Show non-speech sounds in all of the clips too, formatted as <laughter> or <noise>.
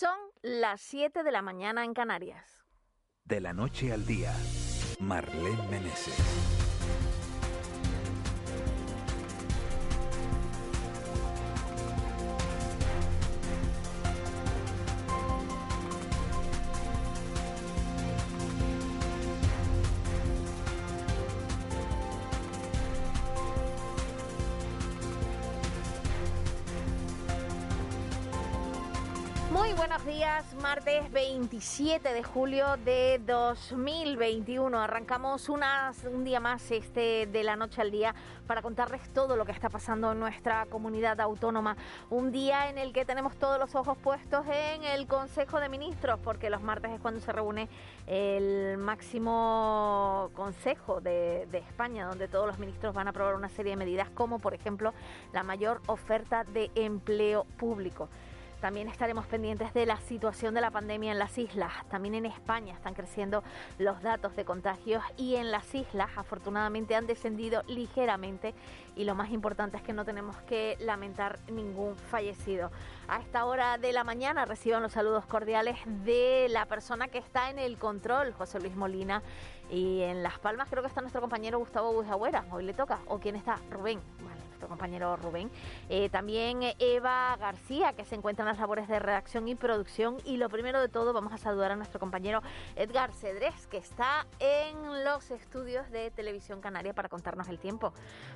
Son las 7 de la mañana en Canarias. De la noche al día, Marlene Meneses. Días, martes 27 de julio de 2021. Arrancamos un día más este de la noche al día para contarles todo lo que está pasando en nuestra comunidad autónoma. Un día en el que tenemos todos los ojos puestos en el Consejo de Ministros, porque los martes es cuando se reúne el máximo Consejo de, de España, donde todos los ministros van a aprobar una serie de medidas, como por ejemplo la mayor oferta de empleo público. También estaremos pendientes de la situación de la pandemia en las islas. También en España están creciendo los datos de contagios y en las islas afortunadamente han descendido ligeramente y lo más importante es que no tenemos que lamentar ningún fallecido. A esta hora de la mañana reciban los saludos cordiales de la persona que está en el control, José Luis Molina. Y en Las Palmas creo que está nuestro compañero Gustavo Bujagüera. Hoy le toca. ¿O quién está? Rubén compañero Rubén. Eh, también Eva García, que se encuentra en las labores de redacción y producción. Y lo primero de todo, vamos a saludar a nuestro compañero Edgar Cedrés, que está en los estudios de Televisión Canaria para contarnos el tiempo.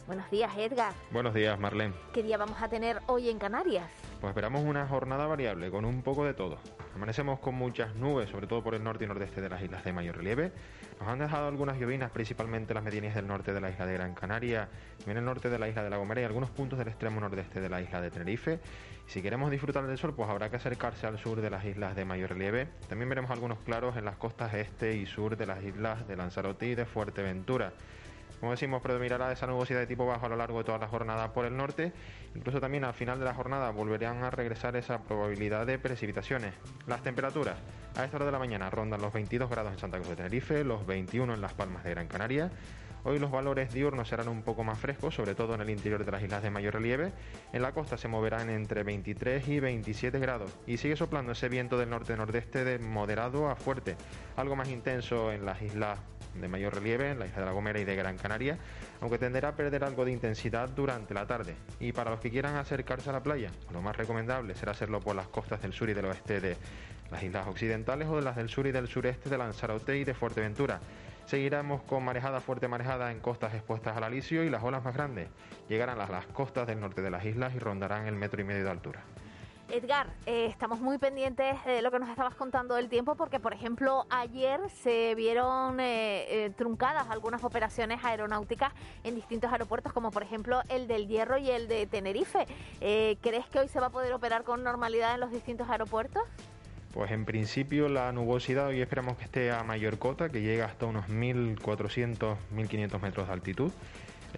Buenos días, Edgar. Buenos días, Marlene. ¿Qué día vamos a tener hoy en Canarias? Pues esperamos una jornada variable, con un poco de todo. Amanecemos con muchas nubes, sobre todo por el norte y nordeste de las islas de mayor relieve. Nos han dejado algunas llovinas, principalmente las medianías del norte de la isla de Gran Canaria, también el norte de la isla de La Gomera y algunos puntos del extremo nordeste de la isla de Tenerife. Si queremos disfrutar del sol, pues habrá que acercarse al sur de las islas de mayor relieve. También veremos algunos claros en las costas este y sur de las islas de Lanzarote y de Fuerteventura. Como decimos, predominará esa nubosidad de tipo bajo a lo largo de toda la jornada por el norte. Incluso también al final de la jornada volverán a regresar esa probabilidad de precipitaciones. Las temperaturas a esta hora de la mañana rondan los 22 grados en Santa Cruz de Tenerife, los 21 en Las Palmas de Gran Canaria. Hoy los valores diurnos serán un poco más frescos, sobre todo en el interior de las islas de mayor relieve. En la costa se moverán entre 23 y 27 grados y sigue soplando ese viento del norte-nordeste de moderado a fuerte, algo más intenso en las islas de mayor relieve, en la isla de La Gomera y de Gran Canaria, aunque tenderá a perder algo de intensidad durante la tarde. Y para los que quieran acercarse a la playa, lo más recomendable será hacerlo por las costas del sur y del oeste de las islas occidentales o de las del sur y del sureste de Lanzarote y de Fuerteventura. Seguiremos con marejada fuerte marejada en costas expuestas al alisio y las olas más grandes llegarán a las costas del norte de las islas y rondarán el metro y medio de altura. Edgar, eh, estamos muy pendientes de lo que nos estabas contando del tiempo porque, por ejemplo, ayer se vieron eh, eh, truncadas algunas operaciones aeronáuticas en distintos aeropuertos, como por ejemplo el del Hierro y el de Tenerife. ¿Crees que hoy se va a poder operar con normalidad en los distintos aeropuertos? Pues en principio la nubosidad hoy esperamos que esté a mayor cota, que llegue hasta unos 1.400, 1.500 metros de altitud.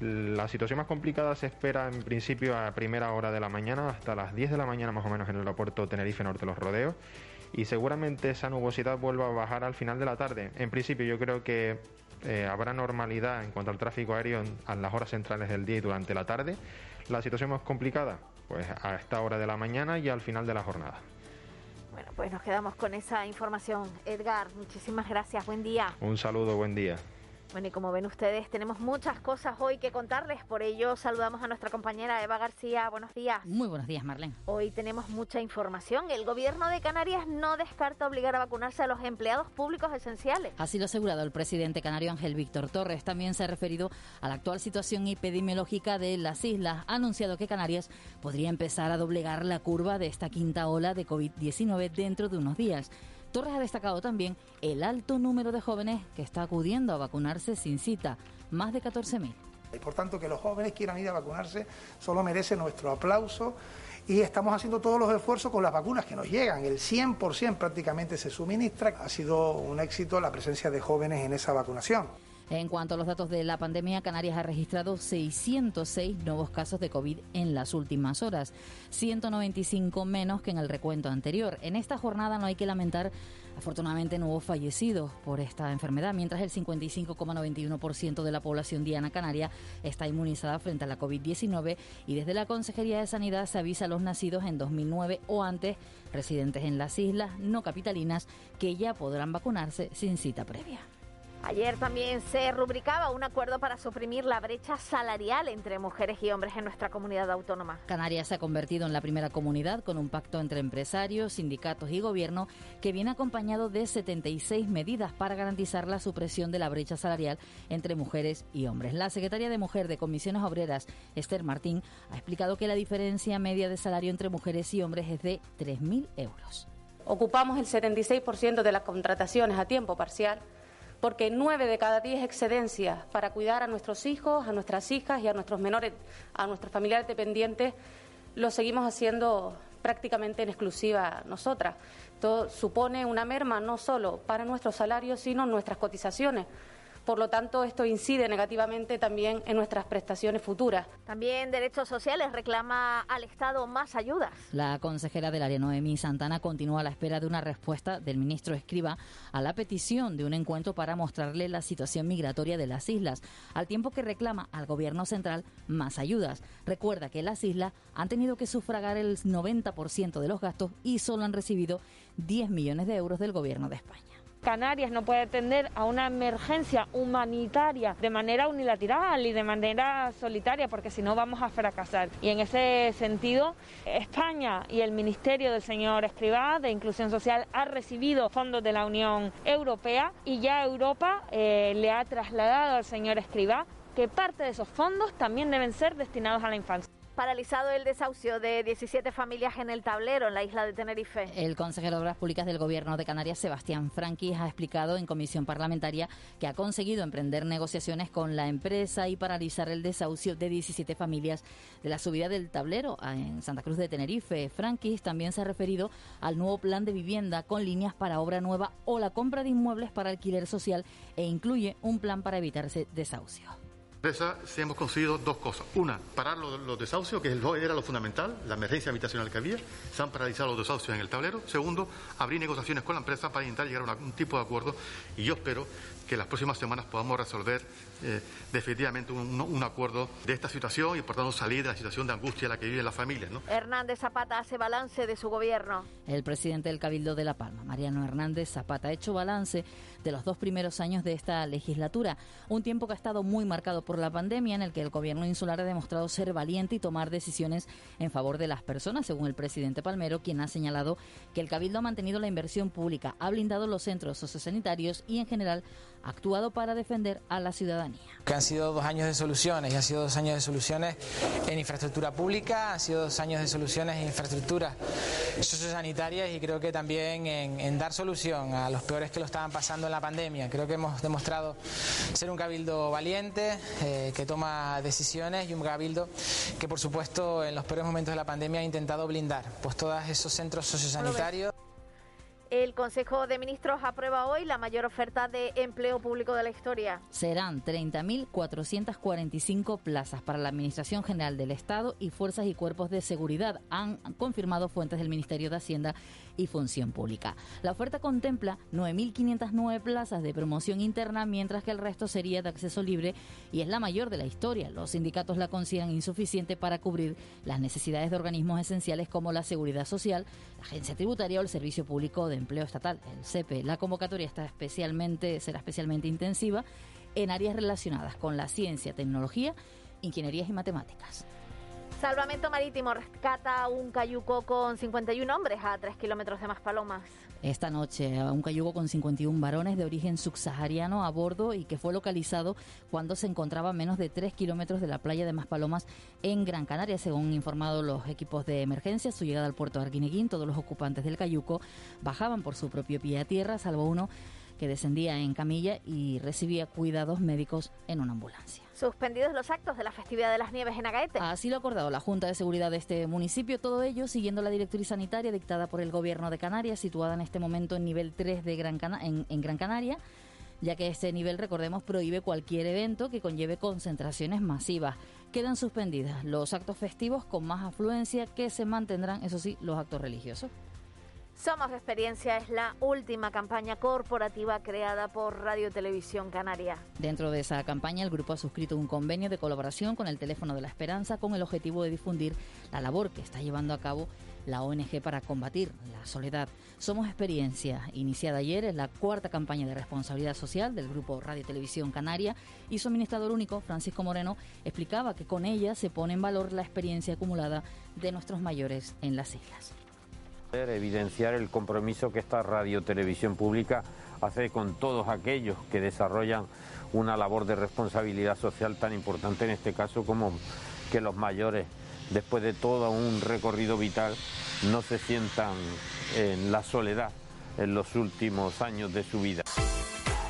La situación más complicada se espera en principio a primera hora de la mañana, hasta las 10 de la mañana más o menos en el aeropuerto Tenerife Norte los Rodeos. Y seguramente esa nubosidad vuelva a bajar al final de la tarde. En principio yo creo que eh, habrá normalidad en cuanto al tráfico aéreo en, las horas centrales del día y durante la tarde. La situación más complicada, pues a esta hora de la mañana y al final de la jornada. Pues nos quedamos con esa información. Edgar, muchísimas gracias. Buen día. Un saludo, buen día. Bueno, y como ven ustedes, tenemos muchas cosas hoy que contarles. Por ello, saludamos a nuestra compañera Eva García. Buenos días. Muy buenos días, Marlene. Hoy tenemos mucha información. El gobierno de Canarias no descarta obligar a vacunarse a los empleados públicos esenciales. Así lo ha asegurado el presidente canario Ángel Víctor Torres. También se ha referido a la actual situación epidemiológica de las islas. Ha anunciado que Canarias podría empezar a doblegar la curva de esta quinta ola de COVID-19 dentro de unos días. Torres ha destacado también el alto número de jóvenes que está acudiendo a vacunarse sin cita, más de 14.000. Y por tanto, que los jóvenes quieran ir a vacunarse solo merece nuestro aplauso y estamos haciendo todos los esfuerzos con las vacunas que nos llegan. El 100% prácticamente se suministra. Ha sido un éxito la presencia de jóvenes en esa vacunación. En cuanto a los datos de la pandemia, Canarias ha registrado 606 nuevos casos de COVID en las últimas horas, 195 menos que en el recuento anterior. En esta jornada no hay que lamentar Afortunadamente hubo fallecidos por esta enfermedad, mientras el 55,91% de la población diana canaria está inmunizada frente a la COVID-19 y desde la Consejería de Sanidad se avisa a los nacidos en 2009 o antes, residentes en las islas no capitalinas, que ya podrán vacunarse sin cita previa. Ayer también se rubricaba un acuerdo para suprimir la brecha salarial entre mujeres y hombres en nuestra comunidad autónoma. Canarias se ha convertido en la primera comunidad con un pacto entre empresarios, sindicatos y gobierno que viene acompañado de 76 medidas para garantizar la supresión de la brecha salarial entre mujeres y hombres. La secretaria de Mujer de Comisiones Obreras, Esther Martín, ha explicado que la diferencia media de salario entre mujeres y hombres es de 3.000 euros. Ocupamos el 76% de las contrataciones a tiempo parcial porque nueve de cada diez excedencias para cuidar a nuestros hijos, a nuestras hijas y a nuestros menores, a nuestros familiares dependientes, lo seguimos haciendo prácticamente en exclusiva nosotras. Esto supone una merma no solo para nuestros salarios, sino nuestras cotizaciones por lo tanto, esto incide negativamente también en nuestras prestaciones futuras. También Derechos Sociales reclama al Estado más ayudas. La consejera del área, Noemí Santana, continúa a la espera de una respuesta del ministro Escriba a la petición de un encuentro para mostrarle la situación migratoria de las islas, al tiempo que reclama al Gobierno central más ayudas. Recuerda que las islas han tenido que sufragar el 90% de los gastos y solo han recibido 10 millones de euros del Gobierno de España. Canarias no puede atender a una emergencia humanitaria de manera unilateral y de manera solitaria, porque si no vamos a fracasar. Y en ese sentido, España y el Ministerio del señor Escribá de Inclusión Social ha recibido fondos de la Unión Europea y ya Europa eh, le ha trasladado al señor Escribá que parte de esos fondos también deben ser destinados a la infancia paralizado el desahucio de 17 familias en el tablero, en la isla de Tenerife. El consejero de Obras Públicas del Gobierno de Canarias, Sebastián Franquis, ha explicado en comisión parlamentaria que ha conseguido emprender negociaciones con la empresa y paralizar el desahucio de 17 familias de la subida del tablero en Santa Cruz de Tenerife. Franquis también se ha referido al nuevo plan de vivienda con líneas para obra nueva o la compra de inmuebles para alquiler social e incluye un plan para evitarse desahucio empresa hemos conseguido dos cosas. Una, parar los, desahucios, que era lo fundamental, la emergencia habitacional que había. Se han paralizado los desahucios en el tablero. Segundo, abrir negociaciones con la empresa para intentar llegar a un tipo de acuerdo. Y yo espero que las próximas semanas podamos resolver eh, definitivamente un, acuerdo de esta situación y por tanto salir de la situación de angustia en la que vive la familia. ¿no? Hernández Zapata hace balance de su gobierno. El presidente del Cabildo de La Palma, Mariano Hernández Zapata, ha hecho balance de los dos primeros años de esta legislatura, un tiempo que ha estado muy marcado por la pandemia en el que el gobierno insular ha demostrado ser valiente y tomar decisiones en favor de las personas, según el presidente Palmero, quien ha señalado que el Cabildo ha mantenido la inversión pública, ha blindado los centros sociosanitarios y en general actuado para defender a la ciudadanía. Que han sido dos años de soluciones, y han sido dos años de soluciones en infraestructura pública, han sido dos años de soluciones en infraestructuras sociosanitarias y creo que también en, dar solución a los peores que lo estaban pasando en la pandemia. Creo que hemos demostrado ser un cabildo valiente, eh, que toma decisiones y un cabildo que por supuesto en los peores momentos de la pandemia ha intentado blindar pues todos esos centros sociosanitarios. El Consejo de Ministros aprueba hoy la mayor oferta de empleo público de la historia. Serán 30.445 plazas para la Administración General del Estado y Fuerzas y Cuerpos de Seguridad, han confirmado fuentes del Ministerio de Hacienda y Función Pública. La oferta contempla 9.509 plazas de promoción interna, mientras que el resto sería de acceso libre y es la mayor de la historia. Los sindicatos la consideran insuficiente para cubrir las necesidades de organismos esenciales como la Seguridad Social, la Agencia Tributaria o el Servicio Público de Empleo Estatal, el CEPE. La convocatoria está especialmente, será especialmente intensiva en áreas relacionadas con la ciencia, tecnología, ingenierías y matemáticas. Salvamento Marítimo rescata un cayuco con 51 hombres a 3 kilómetros de Maspalomas. Esta noche, un cayuco con 51 varones de origen subsahariano a bordo y que fue localizado cuando se encontraba a menos de 3 kilómetros de la playa de Maspalomas en Gran Canaria, según informado los equipos de emergencia. Su llegada al puerto de Arguineguín, todos los ocupantes del cayuco bajaban por su propio pie a tierra, salvo uno que descendía en camilla y recibía cuidados médicos en una ambulancia. Suspendidos los actos de la festividad de las nieves en Agaete. Así lo ha acordado la Junta de Seguridad de este municipio. Todo ello siguiendo la directriz sanitaria dictada por el Gobierno de Canarias, situada en este momento en nivel 3 de Gran en, Gran Canaria ya que este nivel, recordemos, prohíbe cualquier evento que conlleve concentraciones masivas. Quedan suspendidas los actos festivos con más afluencia que se mantendrán, eso sí, los actos religiosos. Somos Experiencia es la última campaña corporativa creada por Radio Televisión Canaria. Dentro de esa campaña, el grupo ha suscrito un convenio de colaboración con el Teléfono de la Esperanza con el objetivo de difundir la labor que está llevando a cabo la ONG para combatir la soledad. Somos Experiencia, iniciada ayer, es la cuarta campaña de responsabilidad social del grupo Radio Televisión Canaria y su administrador único, Francisco Moreno, explicaba que con ella se pone en valor la experiencia acumulada de nuestros mayores en las islas. Evidenciar el compromiso que esta radio televisión pública hace con todos aquellos que desarrollan una labor de responsabilidad social tan importante en este caso como que los mayores, después de todo un recorrido vital, no se sientan en la soledad en los últimos años de su vida.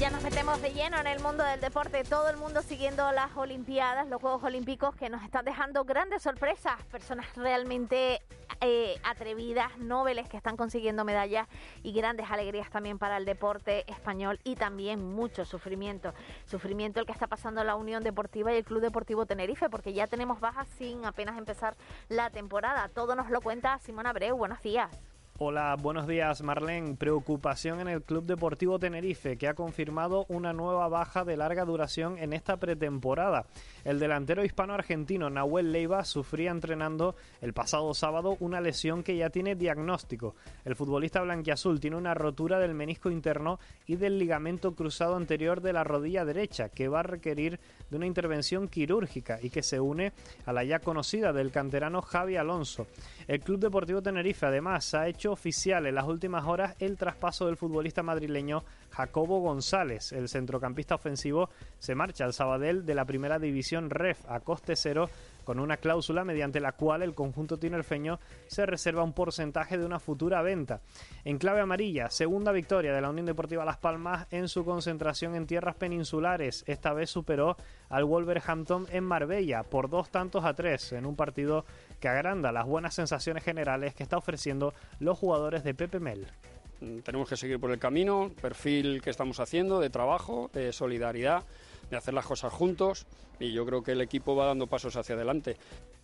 Ya nos metemos de lleno en el mundo del deporte, todo el mundo siguiendo las Olimpiadas, los Juegos Olímpicos que nos están dejando grandes sorpresas, personas realmente eh, atrevidas, nobles que están consiguiendo medallas y grandes alegrías también para el deporte español y también mucho sufrimiento. Sufrimiento el que está pasando la Unión Deportiva y el Club Deportivo Tenerife, porque ya tenemos bajas sin apenas empezar la temporada. Todo nos lo cuenta Simón Abreu. Buenos días. Hola, buenos días Marlene. Preocupación en el Club Deportivo Tenerife, que ha confirmado una nueva baja de larga duración en esta pretemporada. El delantero hispano-argentino Nahuel Leiva sufría entrenando el pasado sábado una lesión que ya tiene diagnóstico. El futbolista blanquiazul tiene una rotura del menisco interno y del ligamento cruzado anterior de la rodilla derecha, que va a requerir de una intervención quirúrgica y que se une a la ya conocida del canterano Javi Alonso. El Club Deportivo Tenerife además ha hecho oficial en las últimas horas el traspaso del futbolista madrileño Jacobo González. El centrocampista ofensivo se marcha al Sabadell de la primera división REF a coste cero con una cláusula mediante la cual el conjunto tinerfeño se reserva un porcentaje de una futura venta. En clave amarilla, segunda victoria de la Unión Deportiva Las Palmas en su concentración en tierras peninsulares. Esta vez superó al Wolverhampton en Marbella por dos tantos a tres en un partido que agranda las buenas sensaciones generales que está ofreciendo los jugadores de Pepe Mel. Tenemos que seguir por el camino, perfil que estamos haciendo de trabajo, de solidaridad, de hacer las cosas juntos y yo creo que el equipo va dando pasos hacia adelante.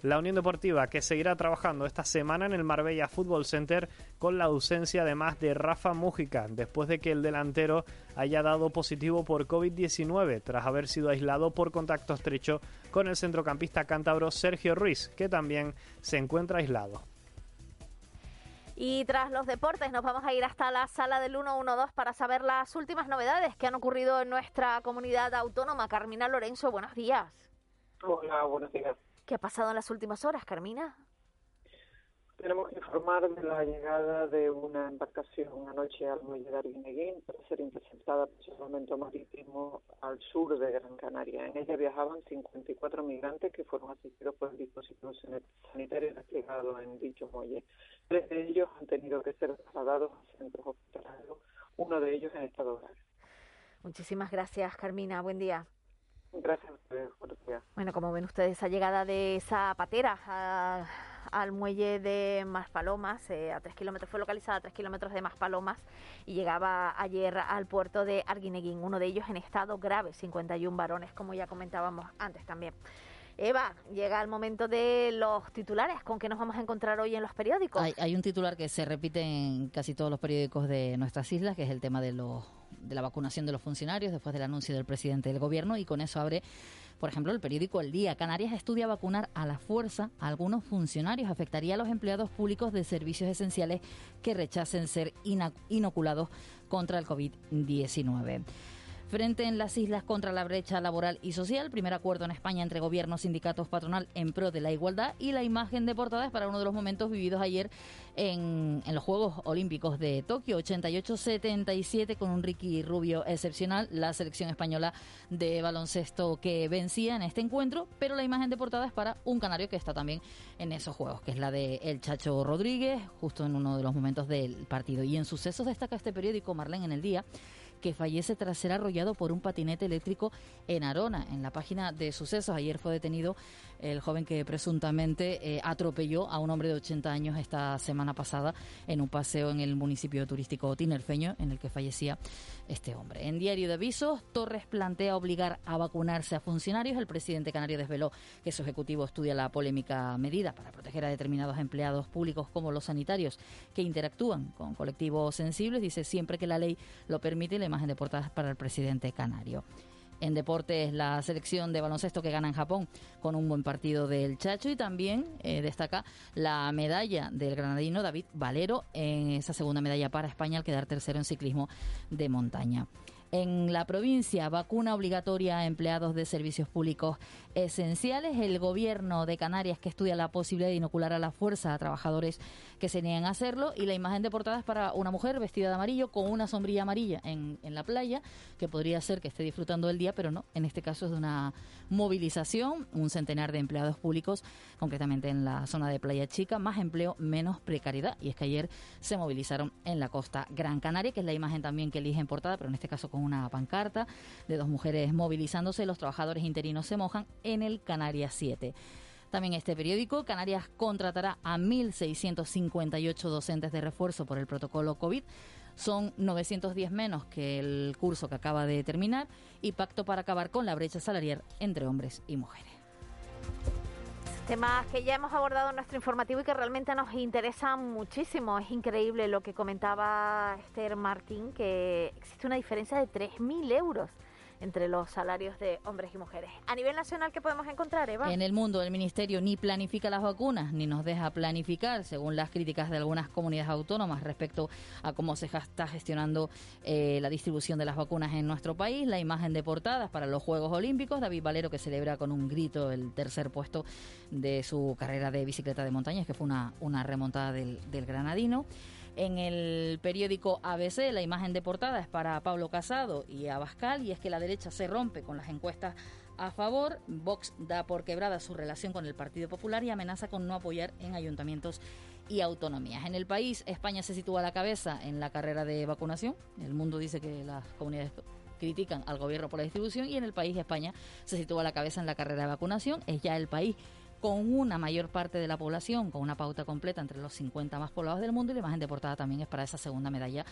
La Unión Deportiva que seguirá trabajando esta semana en el Marbella Football Center con la ausencia además de Rafa Mújica después de que el delantero haya dado positivo por COVID-19 tras haber sido aislado por contacto estrecho con el centrocampista cántabro Sergio Ruiz que también se encuentra aislado. Y tras los deportes nos vamos a ir hasta la sala del 112 para saber las últimas novedades que han ocurrido en nuestra comunidad autónoma. Carmina Lorenzo, buenos días. Hola, buenos días. ¿Qué ha pasado en las últimas horas, Carmina? Tenemos que informar de la llegada de una embarcación anoche al muelle de Arguineguín para ser interceptada por salvamento marítimo al sur de Gran Canaria. En ella viajaban 54 migrantes que fueron asistidos por el dispositivo sanitario desplegado en dicho muelle. Tres de ellos han tenido que ser trasladados a centros hospitalarios, uno de ellos en estado grave. Muchísimas gracias, Carmina. Buen día. Gracias a ustedes. Buenos días. Bueno, como ven ustedes, esa llegada de esa patera a al muelle de Maspalomas, eh, a tres kilómetros, fue localizada a tres kilómetros de Maspalomas y llegaba ayer al puerto de Arguineguín, uno de ellos en estado grave, 51 varones, como ya comentábamos antes también. Eva, llega el momento de los titulares. ¿Con qué nos vamos a encontrar hoy en los periódicos? Hay, hay, un titular que se repite en casi todos los periódicos de nuestras islas, que es el tema de, los, de la vacunación de los funcionarios después del anuncio del presidente del gobierno, y con eso abre por ejemplo, el periódico El Día. Canarias estudia vacunar a la fuerza a algunos funcionarios. Afectaría a los empleados públicos de servicios esenciales que rechacen ser inoculados contra el COVID-19. Frente en las islas contra la brecha laboral y social, primer acuerdo en España entre gobiernos, sindicatos, patronal en pro de la igualdad y la imagen de portada es para uno de los momentos vividos ayer en, en los Juegos Olímpicos de Tokio, 88-77 con un Ricky Rubio excepcional, la selección española de baloncesto que vencía en este encuentro, pero la imagen de portada es para un canario que está también en esos Juegos, que es la de El Chacho Rodríguez, justo en uno de los momentos del partido. Y en sucesos destaca este periódico, Marlene, en el día, que fallece tras ser arrollado por un patinete eléctrico en Arona. En la página de sucesos, ayer fue detenido el joven que presuntamente eh, atropelló a un hombre de 80 años esta semana pasada en un paseo en el municipio turístico Tinerfeño, en el que fallecía este hombre. En Diario de Avisos, Torres plantea obligar a vacunarse a funcionarios. El presidente canario desveló que su ejecutivo estudia la polémica medida para proteger a determinados empleados públicos como los sanitarios que interactúan con colectivos sensibles. Dice siempre que la ley lo permite, la imagen de portada para el presidente canario. En deportes, la selección de baloncesto que gana en Japón con un buen partido del Chacho y también eh, destaca la medalla del granadino David Valero en esa segunda medalla para España al quedar tercero en ciclismo de montaña. En la provincia, vacuna obligatoria a empleados de servicios públicos esenciales. El gobierno de Canarias que estudia la posibilidad de inocular a la fuerza a trabajadores que se niegan a hacerlo. Y la imagen de portada es para una mujer vestida de amarillo con una sombrilla amarilla en, en la playa, que podría ser que esté disfrutando del día, pero no. En este caso es de una movilización, un centenar de empleados públicos, concretamente en la zona de Playa Chica, más empleo, menos precariedad. Y es que ayer se movilizaron en la costa Gran Canaria, que es la imagen también que elige en portada, pero en este caso con una pancarta de dos mujeres movilizándose. Los trabajadores interinos se mojan en el Canarias 7. También este periódico, Canarias contratará a 1.658 docentes de refuerzo por el protocolo COVID. Son 910 menos que el curso que acaba de terminar y pacto para acabar con la brecha salarial entre hombres y mujeres. Temas que ya hemos abordado en nuestro informativo y que realmente nos interesan muchísimo. Es increíble lo que comentaba Esther Martín, que existe una diferencia de 3.000 euros entre los salarios de hombres y mujeres. A nivel nacional, ¿qué podemos encontrar, Eva? En el mundo, el Ministerio ni planifica las vacunas ni nos deja planificar, según las críticas de algunas comunidades autónomas respecto a cómo se está gestionando eh, la distribución de las vacunas en nuestro país. La imagen de portadas para los Juegos Olímpicos, David Valero que celebra con un grito el tercer puesto de su carrera de bicicleta de montaña, que fue una, una remontada del, del granadino. En el periódico ABC la imagen de portada es para Pablo Casado y Abascal y es que la derecha se rompe con las encuestas a favor. Vox da por quebrada su relación con el Partido Popular y amenaza con no apoyar en ayuntamientos y autonomías. En el país, España se sitúa a la cabeza en la carrera de vacunación. El mundo dice que las comunidades critican al gobierno por la distribución y en el país España se sitúa a la cabeza en la carrera de vacunación. Es ya el país con una mayor parte de la población, con una pauta completa entre los 50 más poblados del mundo y la imagen de portada también es para esa segunda medalla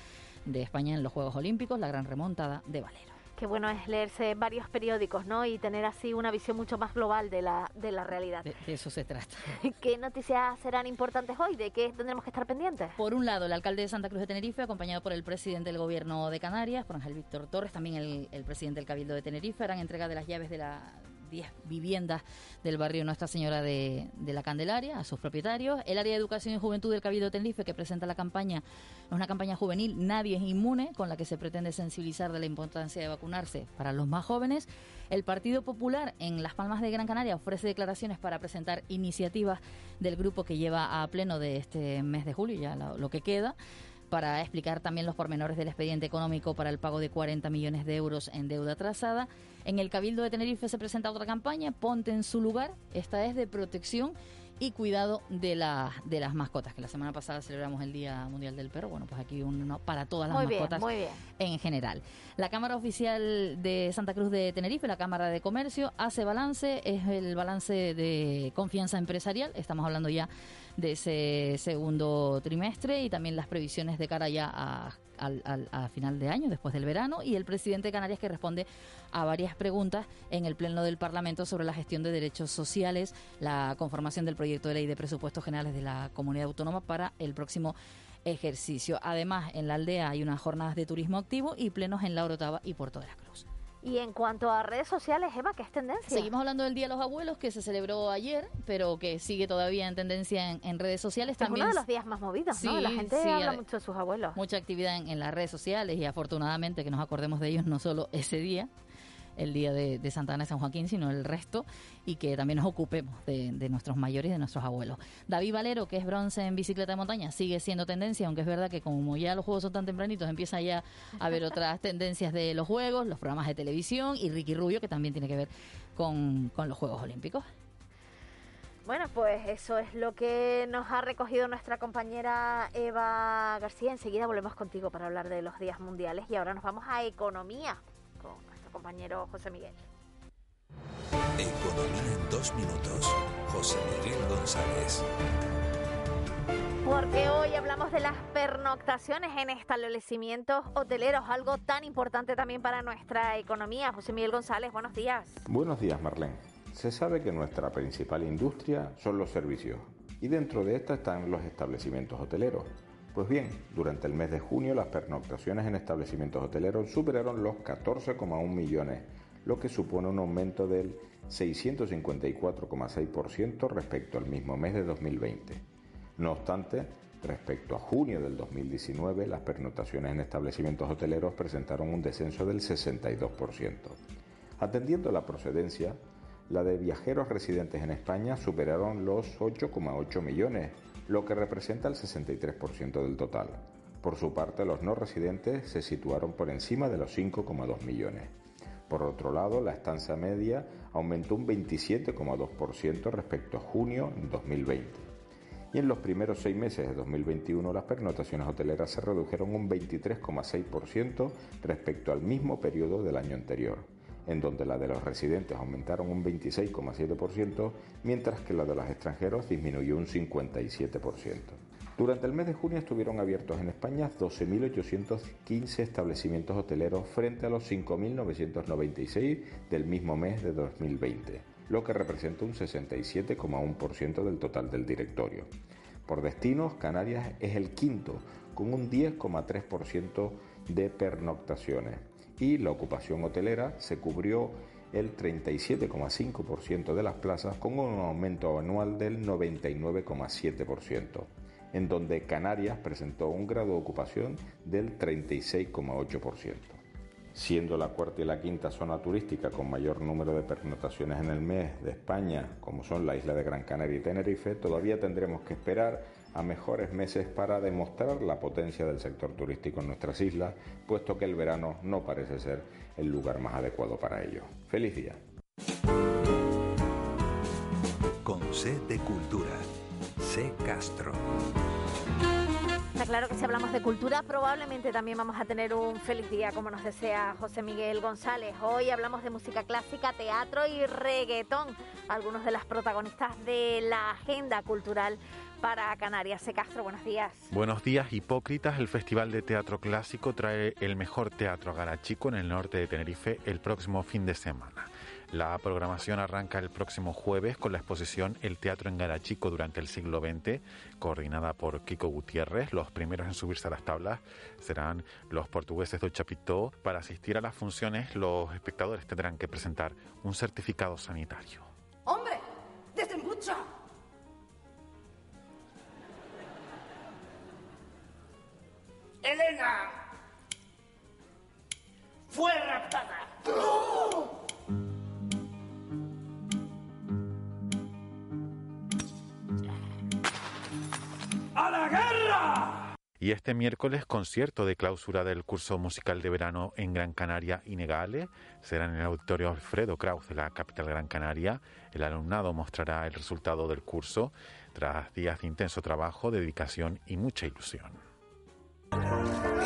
de España en los Juegos Olímpicos, la gran remontada de Valero. Qué bueno es leerse varios periódicos, ¿no? Y tener así una visión mucho más global de la, de la realidad. De, de eso se trata. <laughs> ¿Qué noticias serán importantes hoy? ¿De qué tendremos que estar pendientes? Por un lado, el alcalde de Santa Cruz de Tenerife, acompañado por el presidente del gobierno de Canarias, por Ángel Víctor Torres, también el, el presidente del Cabildo de Tenerife, harán entrega de las llaves de la 10 viviendas del barrio Nuestra Señora de, la Candelaria a sus propietarios. El área de educación y juventud del Cabildo de Tenerife que presenta la campaña, es una campaña juvenil, Nadie es inmune, con la que se pretende sensibilizar de la importancia de vacunarse para los más jóvenes. El Partido Popular en Las Palmas de Gran Canaria ofrece declaraciones para presentar iniciativas del grupo que lleva a pleno de este mes de julio, ya lo que queda para explicar también los pormenores del expediente económico para el pago de 40 millones de euros en deuda atrasada. En el Cabildo de Tenerife se presenta otra campaña, Ponte en su lugar. Esta es de protección y cuidado de, la, de las mascotas, que la semana pasada celebramos el Día Mundial del Perro. Bueno, pues aquí uno para todas las muy mascotas bien, muy bien. en general. La Cámara Oficial de Santa Cruz de Tenerife, la Cámara de Comercio, hace balance, es el balance de confianza empresarial. Estamos hablando ya de ese segundo trimestre y también las previsiones de cara ya a, a, final de año, después del verano, y el presidente de Canarias que responde a varias preguntas en el Pleno del Parlamento sobre la gestión de derechos sociales, la conformación del proyecto de ley de presupuestos generales de la comunidad autónoma para el próximo ejercicio. Además, en la aldea hay unas jornadas de turismo activo y plenos en La Orotava y Puerto de la Cruz. Y en cuanto a redes sociales, Eva, ¿qué es tendencia? Seguimos hablando del Día de los Abuelos, que se celebró ayer, pero que sigue todavía en tendencia en, redes sociales. Es uno de los días más movidos, ¿no? La gente habla mucho de sus abuelos. Mucha actividad en, en las redes sociales y afortunadamente que nos acordemos de ellos no solo ese día, el día de, Santa Ana y San Joaquín, sino el resto, y que también nos ocupemos de, nuestros mayores y de nuestros abuelos. David Valero, que es bronce en bicicleta de montaña, sigue siendo tendencia, aunque es verdad que como ya los juegos son tan tempranitos, empieza ya a haber otras tendencias de los juegos, los programas de televisión, y Ricky Rubio, que también tiene que ver con, con los Juegos Olímpicos. Bueno, pues eso es lo que nos ha recogido nuestra compañera Eva García. Enseguida volvemos contigo para hablar de los días mundiales y ahora nos vamos a economía compañero José Miguel. Economía en dos minutos. José Miguel González. Porque hoy hablamos de las pernoctaciones en establecimientos hoteleros, algo tan importante también para nuestra economía. José Miguel González, buenos días. Buenos días, Marlene. Se sabe que nuestra principal industria son los servicios y dentro de esta están los establecimientos hoteleros. Pues bien, durante el mes de junio las pernoctaciones en establecimientos hoteleros superaron los 14,1 millones, lo que supone un aumento del 654,6% respecto al mismo mes de 2020. No obstante, respecto a junio del 2019, las pernoctaciones en establecimientos hoteleros presentaron un descenso del 62%. Atendiendo la procedencia, la de viajeros residentes en España superaron los 8,8 millones, lo que representa el 63% del total. Por su parte, los no residentes se situaron por encima de los 5,2 millones. Por otro lado, la estancia media aumentó un 27,2% respecto a junio de 2020. Y en los primeros seis meses de 2021 las pernotaciones hoteleras se redujeron un 23,6% respecto al mismo periodo del año anterior en donde la de los residentes aumentaron un 26,7%, mientras que la de los extranjeros disminuyó un 57%. Durante el mes de junio estuvieron abiertos en España 12.815 establecimientos hoteleros frente a los 5.996 del mismo mes de 2020, lo que representa un 67,1% del total del directorio. Por destinos, Canarias es el quinto, con un 10,3% de pernoctaciones y la ocupación hotelera se cubrió el 37,5% de las plazas con un aumento anual del 99,7%, en donde Canarias presentó un grado de ocupación del 36,8%. Siendo la cuarta y la quinta zona turística con mayor número de pernotaciones en el mes de España, como son la isla de Gran Canaria y Tenerife, todavía tendremos que esperar a mejores meses para demostrar la potencia del sector turístico en nuestras islas, puesto que el verano no parece ser el lugar más adecuado para ello. Feliz día. Con C de Cultura, C Castro. Está claro que si hablamos de cultura, probablemente también vamos a tener un feliz día, como nos desea José Miguel González. Hoy hablamos de música clásica, teatro y reggaetón, algunos de las protagonistas de la agenda cultural para Canarias. Se Castro, buenos días. Buenos días, hipócritas. El Festival de Teatro Clásico trae el mejor teatro Garachico en el norte de Tenerife el próximo fin de semana. La programación arranca el próximo jueves con la exposición El Teatro en Garachico durante el siglo XX, coordinada por Kiko Gutiérrez. Los primeros en subirse a las tablas serán los portugueses de Chapitó. Para asistir a las funciones, los espectadores tendrán que presentar un certificado sanitario. Miércoles, concierto de clausura del curso musical de verano en Gran Canaria Inegale. Será en el auditorio Alfredo Kraus de la capital Gran Canaria. El alumnado mostrará el resultado del curso tras días de intenso trabajo, dedicación y mucha ilusión.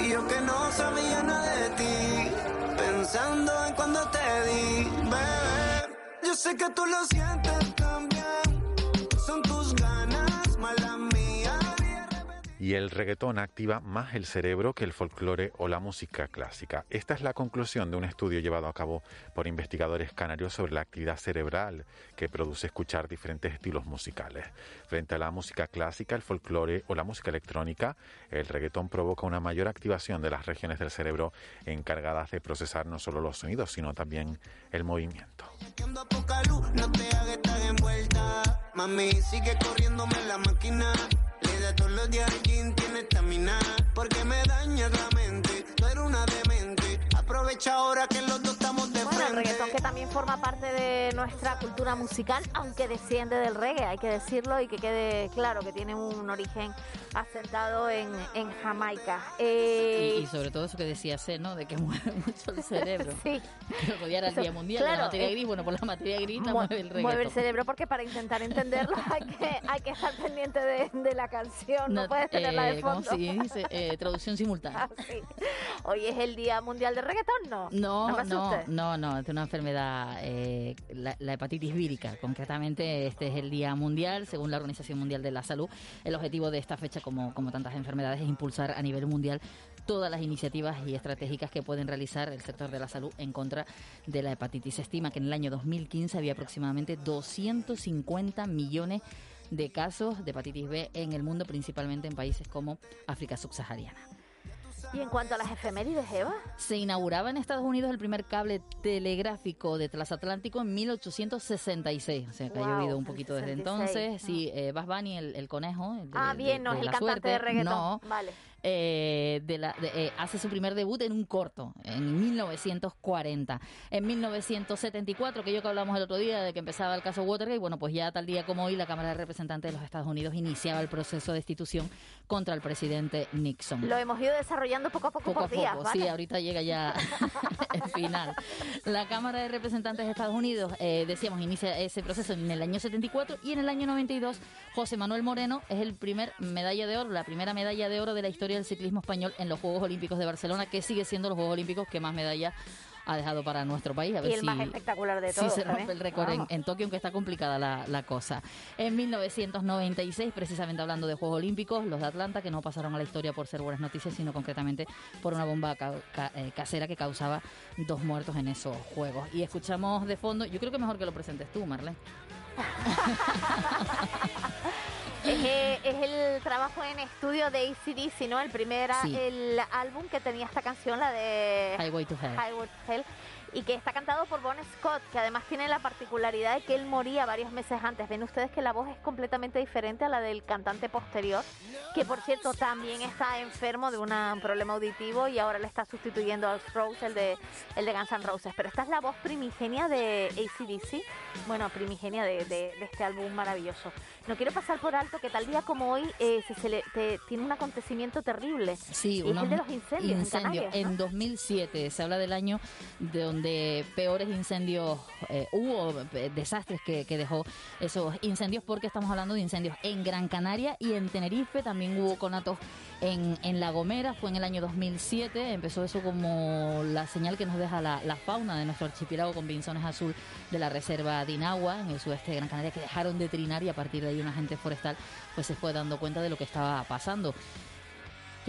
Y yo que no sabía nada de ti, pensando en cuando te di, bebé. Yo sé que tú lo sientes también, son tus ganas. Y el reggaetón activa más el cerebro que el folclore o la música clásica. Esta es la conclusión de un estudio llevado a cabo por investigadores canarios sobre la actividad cerebral que produce escuchar diferentes estilos musicales. Frente a la música clásica, el folclore o la música electrónica, el reggaetón provoca una mayor activación de las regiones del cerebro encargadas de procesar no solo los sonidos, sino también el movimiento. Todos los días al tiene estamina. Porque me daña la mente. Tú eres una demente. Aprovecha ahora que los dos estamos de Bueno, el reggaetón que también forma parte de nuestra cultura musical, aunque desciende del reggae, hay que decirlo y que quede claro que tiene un origen asentado en, en Jamaica. Eh, Y, y sobre todo eso que decía C, ¿no? De que mueve <laughs> mucho el cerebro. sí. Que hoy era el Eso, Día Mundial de claro, la materia eh, gris. Bueno, por la materia gris la Mue- mueve el reggaetón. mueve el cerebro porque para intentar entenderlo <laughs> hay que, hay que estar pendiente de, de la canción, no, No, puedes tenerla de eh, ¿cómo fondo. se dice? Eh, traducción simultánea. <laughs> Ah, sí. Hoy es el Día Mundial del Reggaetón, ¿no? No, no, no, no, es una enfermedad, eh, la, la hepatitis vírica. Concretamente, este es el Día Mundial, según la Organización Mundial de la Salud. El objetivo de esta fecha, como, como tantas enfermedades, es impulsar a nivel mundial todas las iniciativas y estratégicas que pueden realizar el sector de la salud en contra de la hepatitis. Se estima que en el año 2015 había aproximadamente 250 millones de casos de hepatitis B en el mundo, principalmente en países como África subsahariana. Y en cuanto a las efemérides, Eva, Se inauguraba en Estados Unidos el primer cable telegráfico de transatlántico en 1866. O sea que ha Guau, llovido un poquito desde 66, entonces. Sí, eh, Bad Bunny, el, el conejo. el de- ah, de- bien, no de es el cantante suerte. de reggaetón. No, Vale. Eh, de la- de- eh, hace su primer debut en un corto, en 1940. En 1974, aquello que hablamos el otro día de que empezaba el caso Watergate, bueno, pues ya tal día como hoy la Cámara de Representantes de los Estados Unidos iniciaba el proceso de destitución contra el presidente Nixon. Lo hemos ido desarrollando poco a poco, Poco a días, poco, ¿vale? sí, ahorita llega ya <laughs> el final. La Cámara de Representantes de Estados Unidos, eh, decíamos, inicia ese proceso en el año 74 y en el año 92 José Manuel Moreno es el primer medalla de oro, la primera medalla de oro de la historia del ciclismo español en los Juegos Olímpicos de Barcelona, que sigue siendo los Juegos Olímpicos que más medallas ha dejado para nuestro país. A ver Y el si, más espectacular de si todos. se rompe el récord en, Tokio, aunque está complicada la, la cosa. En 1996, precisamente hablando de Juegos Olímpicos, los de Atlanta, que no pasaron a la historia por ser buenas noticias, sino concretamente por una bomba ca- ca- eh, casera que causaba dos muertos en esos Juegos. Y escuchamos de fondo, yo creo que mejor que lo presentes tú, Marlene. <laughs> Es, eh, es el trabajo en estudio de ACDC, ¿no? El primer Sí. el álbum que tenía esta canción, la de Highway to Hell. Highway to Hell, y que está cantado por Bon Scott, que además tiene la particularidad de que él moría varios meses antes. Ven ustedes que la voz es completamente diferente a la del cantante posterior, que por cierto también está enfermo de una- un problema auditivo y ahora le está sustituyendo a Rose, el de, el de Guns N' Roses. Pero esta es la voz primigenia de ACDC, bueno, primigenia de, de- de este álbum maravilloso. No quiero pasar por alto que tal día como hoy eh, se te- tiene un acontecimiento terrible. Sí, y es el de los incendios, en incendios. Canarias, ¿no? En 2007 se habla del año de donde peores incendios eh, hubo, eh, desastres que, que dejó esos incendios, porque estamos hablando de incendios en Gran Canaria y en Tenerife. También hubo conatos en, en La Gomera, fue en el año 2007. Empezó eso como la señal que nos deja la, la fauna de nuestro archipiélago con pinzones azul de la reserva de Inagua, en el sudeste de Gran Canaria, que dejaron de trinar y a partir de ahí un agente forestal pues se fue dando cuenta de lo que estaba pasando.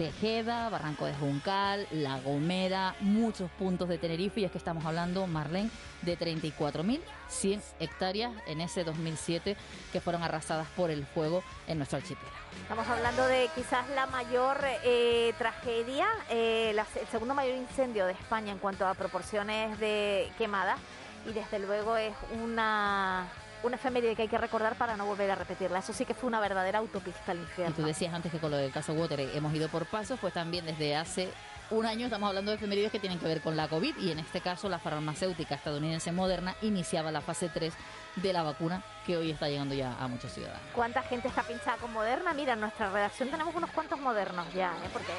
Tejeda, Barranco de Juncal, La Gomera, muchos puntos de Tenerife y es que estamos hablando, Marlene, de 34.100 hectáreas en ese 2007 que fueron arrasadas por el fuego en nuestro archipiélago. Estamos hablando de quizás la mayor eh, tragedia, eh, el segundo mayor incendio de España en cuanto a proporciones de quemadas y desde luego es una, una efeméride que hay que recordar para no volver a repetirla. Eso sí que fue una verdadera autopista al Y tú infierno. decías antes que con lo del caso Water hemos ido por pasos, pues también desde hace un año estamos hablando de efemérides que tienen que ver con la COVID y en este caso la farmacéutica estadounidense Moderna iniciaba la fase 3 de la vacuna que hoy está llegando ya a muchos ciudadanos. ¿Cuánta gente está pinchada con Moderna? Mira, en nuestra redacción tenemos unos cuantos modernos ya, ¿eh? porque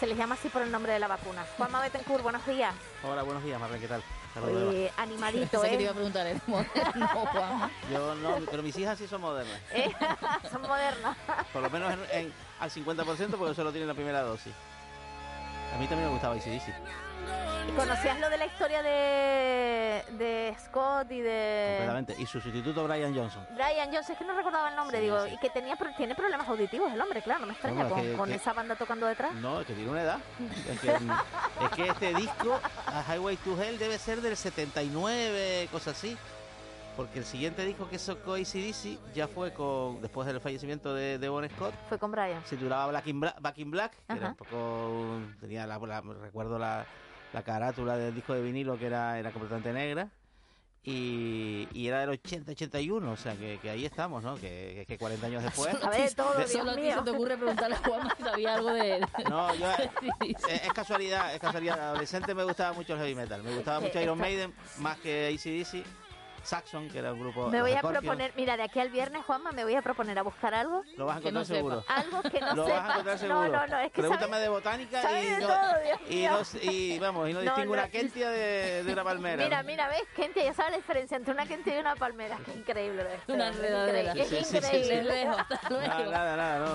se les llama así por el nombre de la vacuna. Juanma Betancourt, buenos días. Hola, buenos días, Marlene, ¿qué tal? Oye, animadito, <laughs> Pensé que te ¿eh? iba a preguntar, ¿eres moderno, Juanma? Yo no, pero mis hijas sí son modernas. <laughs> ¿Eh? Son modernas. Por lo menos en, en- al 50% porque solo tienen la primera dosis. A mí también me gustaba ICDC. ¿Conocías lo de la historia de, de Scott y de Completamente. Y su sustituto Brian Johnson. Brian Jones? Es que no recordaba el nombre, Sí, digo, sí. y que tenía tiene problemas auditivos el hombre, claro, no me extraña con, que- con que- esa banda tocando detrás. No, es que tiene una edad. Es que, es que este disco, a Highway to Hell, debe ser del 79, cosas así. Porque el siguiente disco que sacó ACDC ya fue con, después del fallecimiento de, de Bon Scott. Fue con Brian. Se titulaba Black in Black, Back in Black, que era un poco, tenía la, la- recuerdo la, la carátula del disco de vinilo que era, era completamente negra. Y, y era del 80-81, o sea que, que ahí estamos, ¿no? Que, que 40 años después. A ti- Solo a ti se te ocurre preguntarle a Juan si sabía algo de... <laughs> No, yo, es, es casualidad, es casualidad. De adolescente me gustaba mucho el heavy metal. Me gustaba mucho Iron Maiden, más que ACDC. Saxon, que era un grupo. Me voy a Scorpions. proponer, mira, de aquí al viernes, Juanma, me voy a proponer a buscar algo. Lo vas a que encontrar no sepa. seguro. Algo que no Lo sepa. vas a encontrar No, seguro. no, no, es que Pregúntame sabe- de botánica sabe y de no, todo, Dios y, mío. no, y vamos, y no <laughs> No, distingo no. una kentia de, de una palmera. Mira, mira, ¿ves? Kentia, ya sabes la diferencia entre una Kentia y una palmera. Qué increíble este Una enredadera. increíble, Sí, Es sí, sí, sí. increíble. Hasta luego. Nada, nada, nada, no,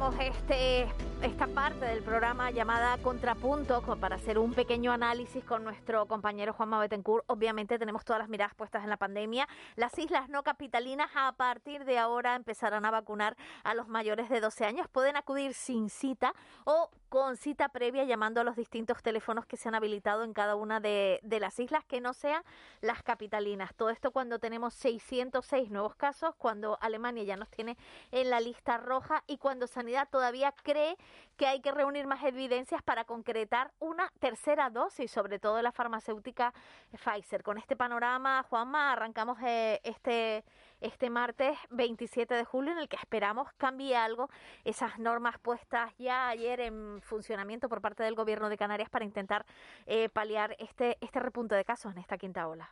Arrancamos este, esta parte del programa llamada Contrapunto co- para hacer un pequeño análisis con nuestro compañero Juanma Betancourt. Obviamente tenemos todas las miradas puestas en la pandemia. Las islas no capitalinas a partir de ahora empezarán a vacunar a los mayores de 12 años. Pueden acudir sin cita o con cita previa llamando a los distintos teléfonos que se han habilitado en cada una de, las islas que no sean las capitalinas. Todo esto cuando tenemos 606 nuevos casos, cuando Alemania ya nos tiene en la lista roja y cuando Sanidad todavía cree que hay que reunir más evidencias para concretar una tercera dosis, sobre todo la farmacéutica Pfizer. Con este panorama, Juanma, arrancamos eh, este, este martes 27 de julio en el que esperamos cambie algo esas normas puestas ya ayer en funcionamiento por parte del gobierno de Canarias para intentar eh, paliar este, este repunte de casos en esta quinta ola.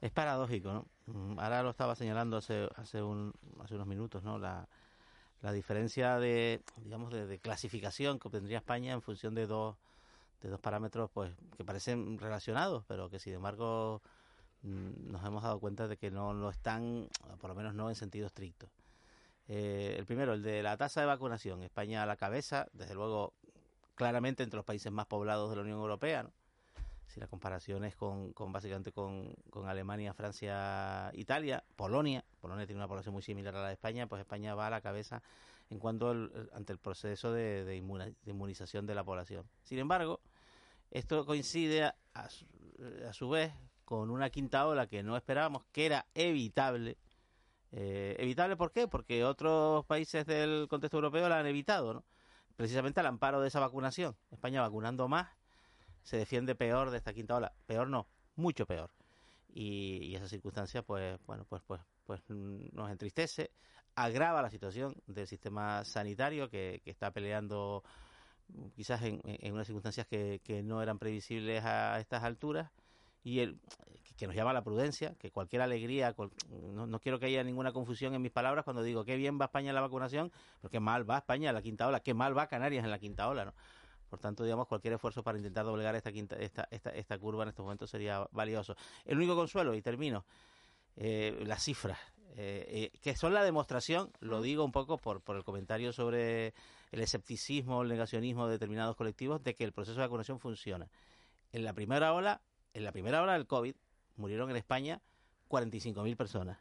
Es paradójico, ¿no? Mm, Ahora lo estaba señalando hace, hace, un, hace unos minutos, ¿no? La, la diferencia de, digamos, de, clasificación que obtendría España en función de dos, de dos parámetros, pues, que parecen relacionados, pero que sin embargo nos hemos dado cuenta de que no lo están, por lo menos no en sentido estricto. Eh, el primero, el de la tasa de vacunación. España a la cabeza, desde luego, claramente entre los países más poblados de la Unión Europea, ¿no? si la comparación es con, con básicamente con, Alemania, Francia, Italia, Polonia, Polonia tiene una población muy similar a la de España, pues España va a la cabeza en cuanto al- ante el proceso de, de inmunización de la población. Sin embargo, esto coincide a, a su, a su vez con una quinta ola que no esperábamos, que era evitable. Eh, ¿Evitable por qué? Porque otros países del contexto europeo la han evitado, ¿no? Precisamente al amparo de esa vacunación. España vacunando más se defiende peor de esta quinta ola. Peor no, mucho peor. Y, y esa circunstancia, pues, bueno, pues, pues, pues nos entristece, agrava la situación del sistema sanitario que, que está peleando quizás en, unas circunstancias que no eran previsibles a estas alturas y el, que nos llama la prudencia, que cualquier alegría, cual- no, no quiero que haya ninguna confusión en mis palabras cuando digo qué bien va España en la vacunación, pero qué mal va España en la quinta ola, qué mal va Canarias en la quinta ola, ¿no? Por tanto, digamos, cualquier esfuerzo para intentar doblegar esta, quinta, esta, esta, esta curva en estos momentos sería valioso. El único consuelo, y termino, eh, las cifras, eh, eh, que son la demostración, lo digo un poco por, por el comentario sobre el escepticismo, el negacionismo de determinados colectivos, de que el proceso de vacunación funciona. En la primera ola, en la primera ola del COVID, murieron en España 45.000 personas.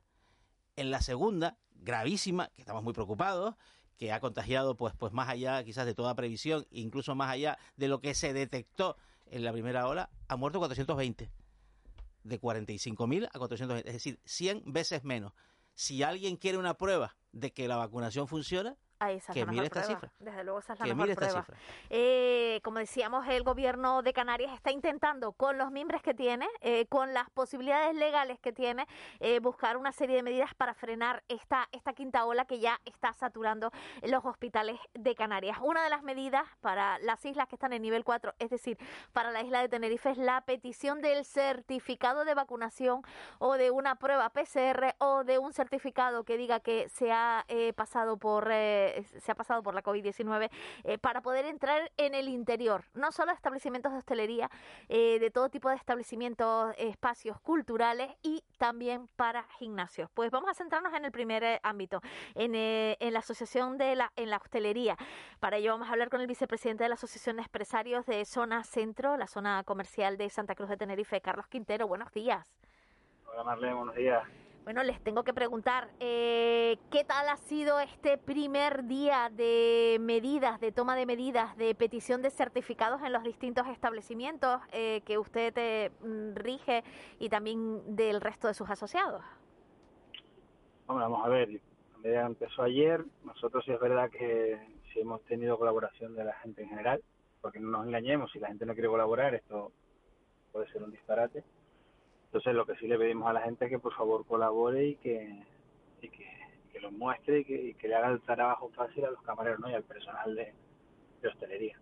En la segunda, gravísima, que estamos muy preocupados, que ha contagiado pues, pues más allá quizás de toda previsión, incluso más allá de lo que se detectó en la primera ola, ha muerto 420 de 45.000 a 420, es decir, 100 veces menos. Si alguien quiere una prueba de que la vacunación funciona, Ahí esa es que mire esta prueba. cifra. Desde luego esa es la Que mejor mire esta prueba. cifra. Eh, como decíamos, el gobierno de Canarias está intentando, con los miembros que tiene, eh, con las posibilidades legales que tiene, eh, buscar una serie de medidas para frenar esta, esta quinta ola que ya está saturando los hospitales de Canarias. Una de las medidas para las islas que están en nivel 4, es decir, para la isla de Tenerife, es la petición del certificado de vacunación o de una prueba PCR o de un certificado que diga que se ha eh, pasado por se ha pasado por la COVID-19 eh, para poder entrar en el interior, no solo establecimientos de hostelería, eh, de todo tipo de establecimientos, espacios culturales y también para gimnasios. Pues vamos a centrarnos en el primer eh, ámbito, en, en la asociación de la en la hostelería. Para ello vamos a hablar con el vicepresidente de la Asociación de Empresarios de Zona Centro, la zona comercial de Santa Cruz de Tenerife, Carlos Quintero. Buenos días. Hola Marlene, buenos días. Bueno, les tengo que preguntar, eh, ¿qué tal ha sido este primer día de medidas, de toma de medidas, de petición de certificados en los distintos establecimientos eh, que usted eh, mm, rige y también del resto de sus asociados? Vamos a ver, la empezó ayer, nosotros sí es verdad que sí hemos tenido colaboración de la gente en general, porque no nos engañemos, si la gente no quiere colaborar, esto puede ser un disparate. Entonces lo que sí le pedimos a la gente es que por favor colabore y que, y que, que lo muestre y que, y que le haga el trabajo fácil a los camareros ¿no? y al personal de, de hostelería.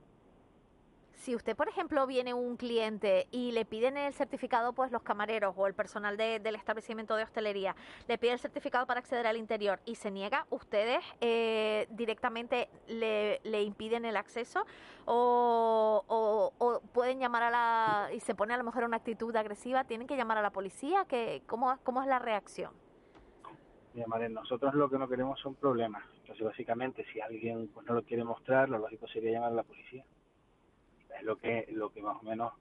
Si usted, por ejemplo, viene un cliente y le piden el certificado, pues los camareros o el personal de- del establecimiento de hostelería le pide el certificado para acceder al interior y se niega, ¿ustedes eh, directamente le, impiden el acceso o, o- pueden llamar a la... y se pone a lo mejor una actitud agresiva, tienen que llamar a la policía? que ¿Cómo, cómo es la reacción? Mira, nosotros lo que no queremos son problemas. Entonces, básicamente, si alguien pues, no lo quiere mostrar, lo lógico sería llamar a la policía. Es lo que, lo que más o menos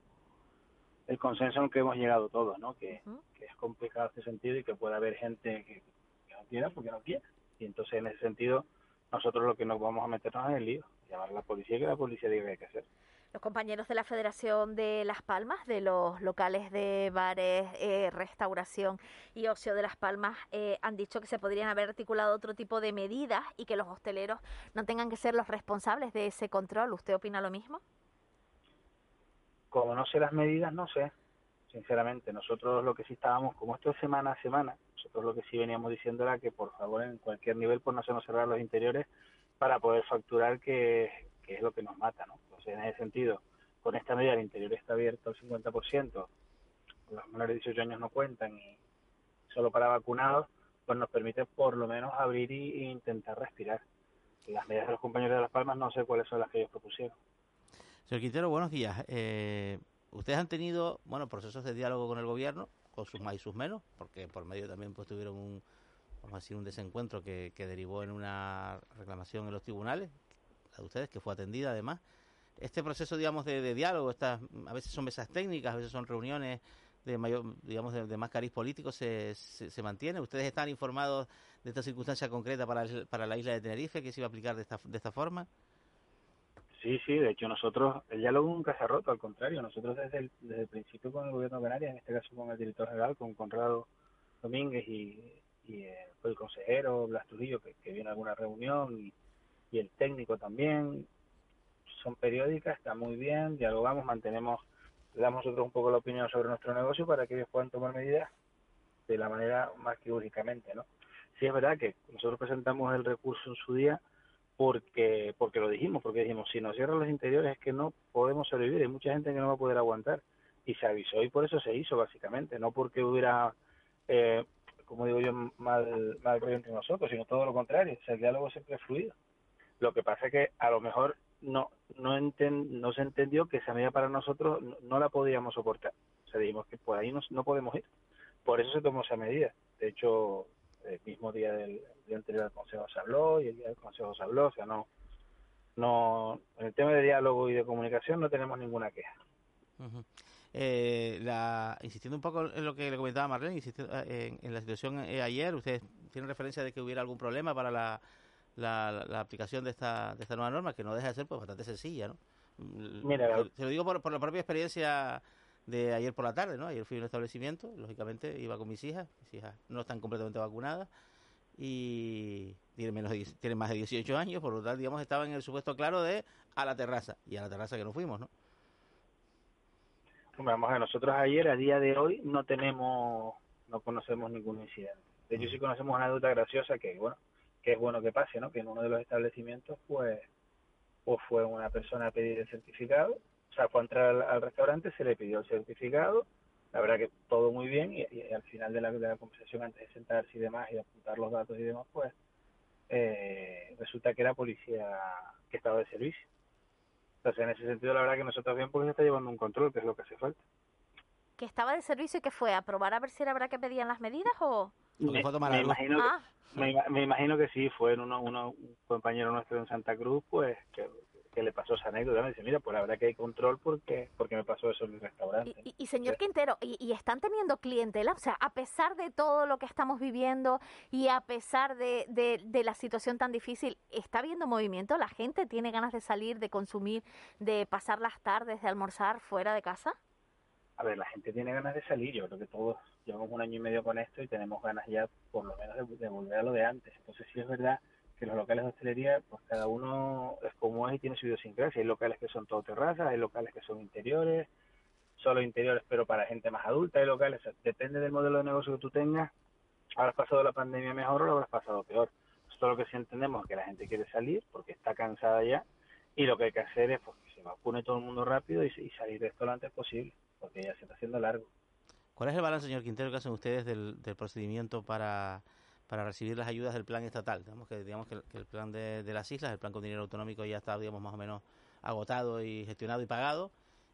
el consenso en que hemos llegado todos, ¿no? Que, que es complicado este sentido y que puede haber gente que, que no quiera porque no quiere. Y entonces, en ese sentido, nosotros lo que nos vamos a meternos en el lío, llamar a la policía y que la policía diga qué hay que hacer. Los compañeros de la Federación de Las Palmas, de los locales de bares, eh, restauración y ocio de Las Palmas, eh, han dicho que se podrían haber articulado otro tipo de medidas y que los hosteleros no tengan que ser los responsables de ese control. ¿Usted opina lo mismo? Como no sé las medidas, no sé. Sinceramente, nosotros lo que sí estábamos, como esto es semana a semana, nosotros lo que sí veníamos diciendo era que por favor en cualquier nivel pues no se nos cerrar los interiores para poder facturar que, es lo que nos mata, ¿no? Entonces en ese sentido, con esta medida el interior está abierto al 50%, los menores de 18 años no cuentan y solo para vacunados, pues nos permite por lo menos abrir y, e intentar respirar. Las medidas de los compañeros de Las Palmas no sé cuáles son las que ellos propusieron. Señor Quintero, buenos días. Eh, ustedes han tenido, bueno, procesos de diálogo con el gobierno, con sus más y sus menos, porque por medio también pues tuvieron un, vamos a decir, un desencuentro que, que derivó en una reclamación en los tribunales, la de ustedes, que fue atendida además. Este proceso, digamos, de, diálogo, estas, a veces son mesas técnicas, a veces son reuniones de mayor, digamos, de, de más cariz político, se, se, se mantiene. ¿Ustedes están informados de esta circunstancia concreta para, el- para la isla de Tenerife, que se iba a aplicar de esta, de esta forma? Sí, sí, de hecho nosotros, el diálogo nunca se ha roto, al contrario, nosotros desde el, desde el principio con el gobierno de Canarias, en este caso con el director general, con Conrado Domínguez y, y eh, el consejero Blas Trujillo, que, que viene a alguna reunión, y, y el técnico también, son periódicas, está muy bien, dialogamos, mantenemos, le damos nosotros un poco la opinión sobre nuestro negocio para que ellos puedan tomar medidas de la manera más quirúrgicamente, ¿no? Sí es verdad que nosotros presentamos el recurso en su día, porque porque lo dijimos, porque dijimos, si nos cierran los interiores es que no podemos sobrevivir, hay mucha gente que no va a poder aguantar. Y se avisó y por eso se hizo, básicamente, no porque hubiera, eh, como digo yo, mal, mal rollo entre nosotros, sino todo lo contrario, el diálogo siempre es fluido. Lo que pasa es que a lo mejor no no, enten- no se entendió que esa medida para nosotros no, no la podíamos soportar. O sea, dijimos que por ahí no, no podemos ir. Por eso se tomó esa medida. De hecho, el mismo día del día anterior al Consejo se habló y el día del Consejo se habló. O sea, no, no, en el tema de diálogo y de comunicación no tenemos ninguna queja. Eh, la, insistiendo un poco en lo que le comentaba Marlene, insistiendo, eh, en, en la situación eh, ayer, ¿ustedes tienen referencia de que hubiera algún problema para la, la, la aplicación de esta, de esta nueva norma, que no deja de ser pues bastante sencilla, ¿no? Mm, Mira, se, se lo digo por, por la propia experiencia de ayer por la tarde, ¿no? Ayer fui a un establecimiento, lógicamente iba con mis hijas, mis hijas no están completamente vacunadas y tienen, menos de, tienen más de 18 años, por lo tanto, digamos, estaban en el supuesto claro de a la terraza, y a la terraza que no fuimos, ¿no? Vamos a nosotros ayer, a día de hoy, no tenemos, no conocemos ningún incidente. De hecho, sí conocemos una duda graciosa que, bueno, que es bueno que pase, ¿no? Que en uno de los establecimientos, pues, pues fue una persona a pedir el certificado, o sea, fue a entrar al, restaurante, se le pidió el certificado, la verdad que todo muy bien, y, al final de la, de la conversación, antes de sentarse y demás, y apuntar los datos y demás, pues, eh, resulta que era policía que estaba de servicio. Entonces, en ese sentido, la verdad que nosotros bien porque se está llevando un control, que es lo que hace falta. ¿Que estaba de servicio y que fue? ¿A probar a ver si era verdad que pedían las medidas o...? Me, imagino que, ah. me, imagino que sí, fue uno, uno, un compañero nuestro en Santa Cruz, pues, que, que le pasó esa anécdota, me dice, mira, pues la verdad que hay control porque porque me pasó eso en el restaurante. Y, señor Quintero, y, están teniendo clientela? O sea, a pesar de todo lo que estamos viviendo y a pesar de, de, la situación tan difícil, ¿está habiendo movimiento? ¿La gente tiene ganas de salir, de consumir, de pasar las tardes, de almorzar fuera de casa? A ver, la gente tiene ganas de salir, yo creo que todos llevamos un año y medio con esto y tenemos ganas ya por lo menos de, de volver a lo de antes. Entonces sí es verdad que los locales de hostelería, pues cada uno es como es y tiene su idiosincrasia. Hay locales que son todo terrazas, hay locales que son interiores, solo interiores pero para gente más adulta, hay locales, depende del modelo de negocio que tú tengas, habrás pasado la pandemia mejor o lo habrás pasado peor. Nosotros lo que sí entendemos es que la gente quiere salir porque está cansada ya y lo que hay que hacer es pues, que se vacune todo el mundo rápido y, y salir de esto lo antes posible, porque ya se está haciendo largo. ¿Cuál es el balance, señor Quintero, que hacen ustedes del, del procedimiento para para recibir las ayudas del plan estatal. Digamos que, digamos que, el, plan de, las islas, el plan con dinero autonómico ya está, digamos, más o menos agotado y gestionado y pagado.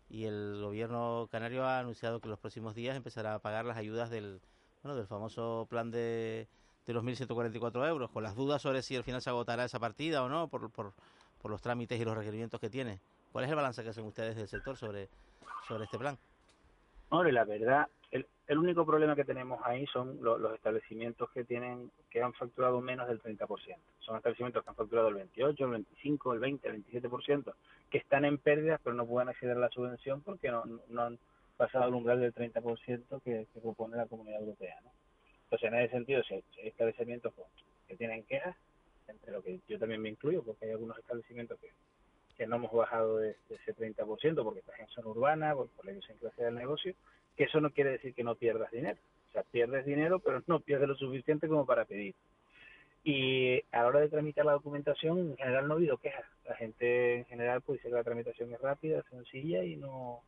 Y el gobierno canario ha anunciado que en los próximos días empezará a pagar las ayudas del, bueno, del famoso plan de, de los 1.144 euros, con las dudas sobre si al final se agotará esa partida o no, por, por, por los trámites y los requerimientos que tiene. ¿Cuál es el balance que hacen ustedes del sector sobre, sobre este plan? Hombre, la verdad, el, el único problema que tenemos ahí son los establecimientos que tienen que han facturado menos del 30%. Son establecimientos que han facturado el 28, el 25, el 20, el 27%, que están en pérdidas pero no pueden acceder a la subvención porque no, han pasado el umbral del 30% que, que propone la Comunidad Europea. ¿no? Entonces, en ese sentido, si hay, establecimientos que tienen quejas, entre lo que yo también me incluyo, porque hay algunos establecimientos que, no hemos bajado de, ese 30% porque están en zona urbana, por, por la idiosincrasia del negocio, que eso no quiere decir que no pierdas dinero. O sea, pierdes dinero, pero no pierdes lo suficiente como para pedir. Y a la hora de tramitar la documentación, en general no ha habido quejas. La gente en general pues dice que la tramitación es rápida, sencilla y no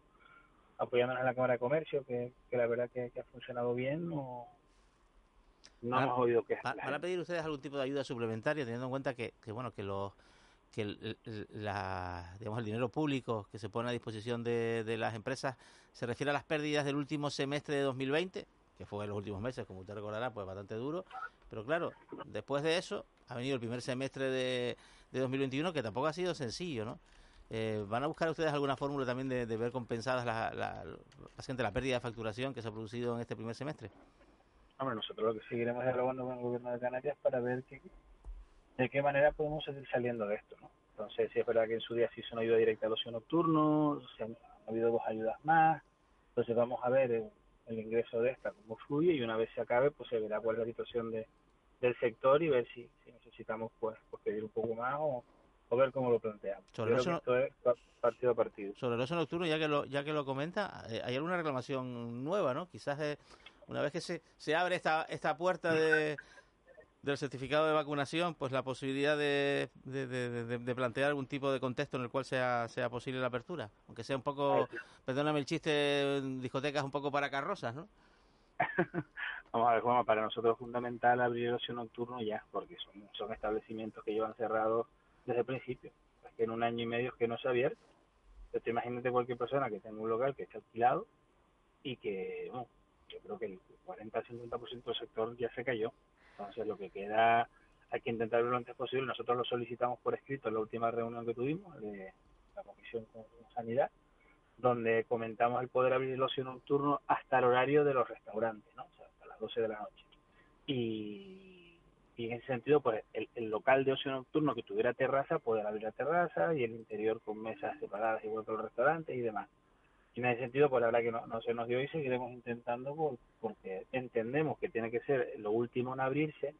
apoyándonos en la Cámara de Comercio, que, la verdad que, ha funcionado bien, no, no hemos oído quejas. ¿Van a pedir ustedes algún tipo de ayuda suplementaria, teniendo en cuenta que, que bueno, que los que el, la, digamos, el dinero público que se pone a disposición de, de, las empresas se refiere a las pérdidas del último semestre de 2020, que fue en los últimos meses, como usted recordará, pues bastante duro. Pero claro, después de eso ha venido el primer semestre de, de 2021, que tampoco ha sido sencillo, ¿no? Eh, ¿Van a buscar ustedes alguna fórmula también de, ver compensadas la, la, la, la pérdida de facturación que se ha producido en este primer semestre? Hombre, nosotros lo que seguiremos dialogando con el gobierno de Canarias para ver qué, de qué manera podemos seguir saliendo de esto, ¿no? Entonces, sí es verdad que en su día se hizo una ayuda directa al ocio nocturno, se han, ha habido dos ayudas más, entonces vamos a ver el, ingreso de esta, cómo fluye, y una vez se acabe, pues se verá cuál es la situación de, del sector y ver si, necesitamos pues, pues, pedir un poco más o, ver cómo lo planteamos. Sobre el ocio, esto es partido a partido. Sobre el ocio nocturno, ya que lo, ya que lo comenta, eh, hay alguna reclamación nueva, ¿no? Quizás eh, una vez que se, se abre esta, esta puerta de del certificado de vacunación, pues la posibilidad de, de, plantear algún tipo de contexto en el cual sea, sea posible la apertura, aunque sea un poco, perdóname el chiste, discotecas un poco para carrozas, ¿no? <laughs> Vamos a ver, Juan, para nosotros es fundamental abrir el ocio nocturno ya, porque son, son establecimientos que llevan cerrados desde el principio. Es que en un año y medio es que no se ha abierto. Entonces, imagínate cualquier persona que tenga un local que esté alquilado y que, bueno, yo creo que el 40-50% del sector ya se cayó. Entonces, lo que queda, hay que intentar lo antes posible. Nosotros lo solicitamos por escrito en la última reunión que tuvimos de la Comisión con Sanidad, donde comentamos el poder abrir el ocio nocturno hasta el horario de los restaurantes, ¿no? O sea, hasta las 12 de la noche. Y, en ese sentido, pues el, el, local de ocio nocturno que tuviera terraza, poder abrir la terraza y el interior con mesas separadas igual que los restaurantes y demás. Y en ese sentido, pues la verdad que no, no se nos dio y seguiremos intentando por, porque entendemos que tiene que ser lo último en abrirse,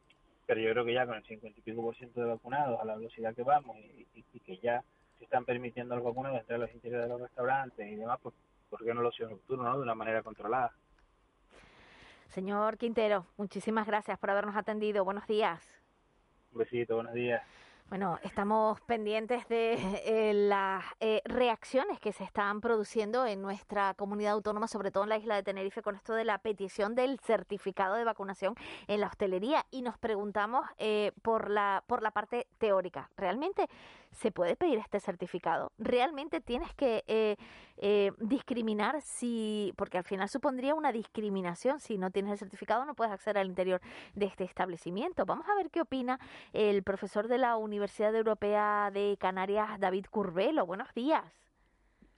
pero yo creo que ya con el 50 y pico por ciento de vacunados a la velocidad que vamos y, y- y que ya se están permitiendo a los vacunados entrar a los interiores de los restaurantes y demás, pues ¿por qué no los ocio nocturno, no? De una manera controlada. Señor Quintero, muchísimas gracias por habernos atendido. Buenos días. Un besito, buenos días. Bueno, estamos pendientes de eh, las eh, reacciones que se están produciendo en nuestra comunidad autónoma, sobre todo en la isla de Tenerife, con esto de la petición del certificado de vacunación en la hostelería. Y nos preguntamos eh, por, la, por la parte teórica. ¿Realmente se puede pedir este certificado? ¿Realmente tienes que eh, eh, discriminar si, porque al final supondría una discriminación, si no tienes el certificado no puedes acceder al interior de este establecimiento? Vamos a ver qué opina el profesor de la Universidad Europea de Canarias, David Curvelo. Buenos días.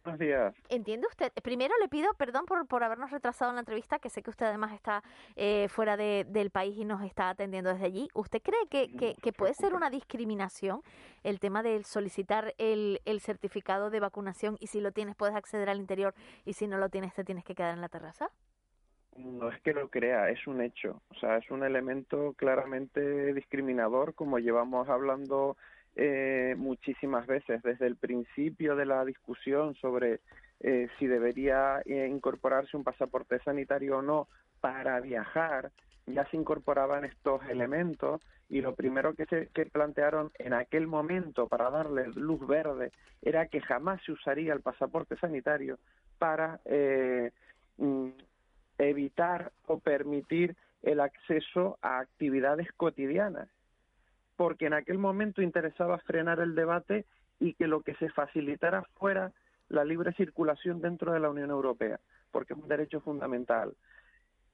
Buenos días. ¿Entiende usted? Primero le pido perdón por, por habernos retrasado en la entrevista, que sé que usted además está eh, fuera de- del país y nos está atendiendo desde allí. ¿Usted cree que, que- que puede ser una discriminación el tema de solicitar el, el certificado de vacunación y si lo tienes puedes acceder al interior y si no lo tienes te tienes que quedar en la terraza? No es que lo crea, es un hecho. O sea, es un elemento claramente discriminador, como llevamos hablando eh, muchísimas veces desde el principio de la discusión sobre eh, si debería eh, incorporarse un pasaporte sanitario o no para viajar. Ya se incorporaban estos elementos y lo primero que se que plantearon en aquel momento para darle luz verde era que jamás se usaría el pasaporte sanitario para eh, mm, evitar o permitir el acceso a actividades cotidianas, porque en aquel momento interesaba frenar el debate y que lo que se facilitara fuera la libre circulación dentro de la Unión Europea, porque es un derecho fundamental.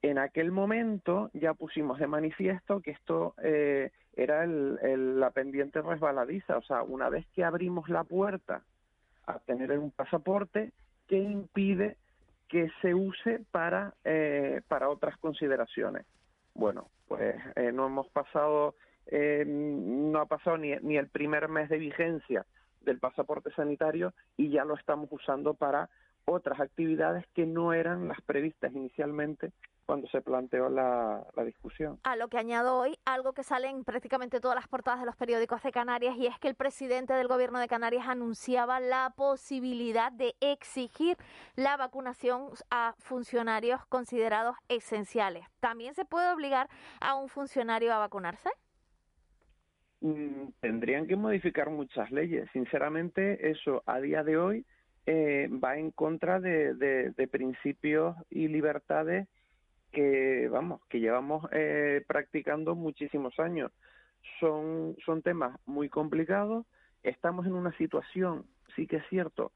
En aquel momento ya pusimos de manifiesto que esto eh, era el- la pendiente resbaladiza, o sea, una vez que abrimos la puerta a tener un pasaporte, ¿qué impide que se use para, eh, para otras consideraciones. Bueno, pues eh, no hemos pasado, eh, no ha pasado ni, ni el primer mes de vigencia del pasaporte sanitario y ya lo estamos usando para otras actividades que no eran las previstas inicialmente cuando se planteó la, la discusión. A lo que añado hoy algo que sale en prácticamente todas las portadas de los periódicos de Canarias y es que el presidente del gobierno de Canarias anunciaba la posibilidad de exigir la vacunación a funcionarios considerados esenciales. ¿También se puede obligar a un funcionario a vacunarse? Mm, tendrían que modificar muchas leyes. Sinceramente, eso a día de hoy eh, va en contra de, de- principios y libertades que, vamos, que llevamos eh, practicando muchísimos años. Son, son temas muy complicados. Estamos en una situación, sí que es cierto,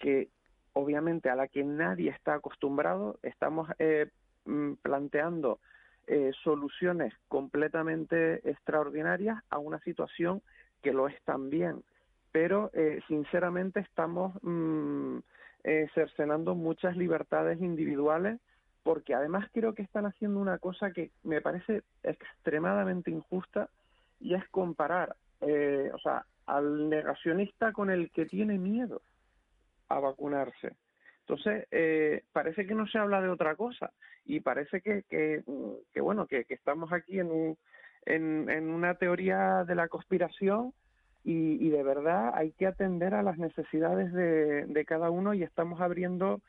que obviamente a la que nadie está acostumbrado. Estamos eh, mm, planteando eh, soluciones completamente extraordinarias a una situación que lo es también. Pero, eh, sinceramente, estamos mm, eh, cercenando muchas libertades individuales porque además creo que están haciendo una cosa que me parece extremadamente injusta y es comparar, eh, o sea, al negacionista con el que tiene miedo a vacunarse. Entonces, eh, parece que no se habla de otra cosa y parece que, que, bueno, que, que estamos aquí en, un, en, en una teoría de la conspiración y, y de verdad hay que atender a las necesidades de, de cada uno y estamos abriendo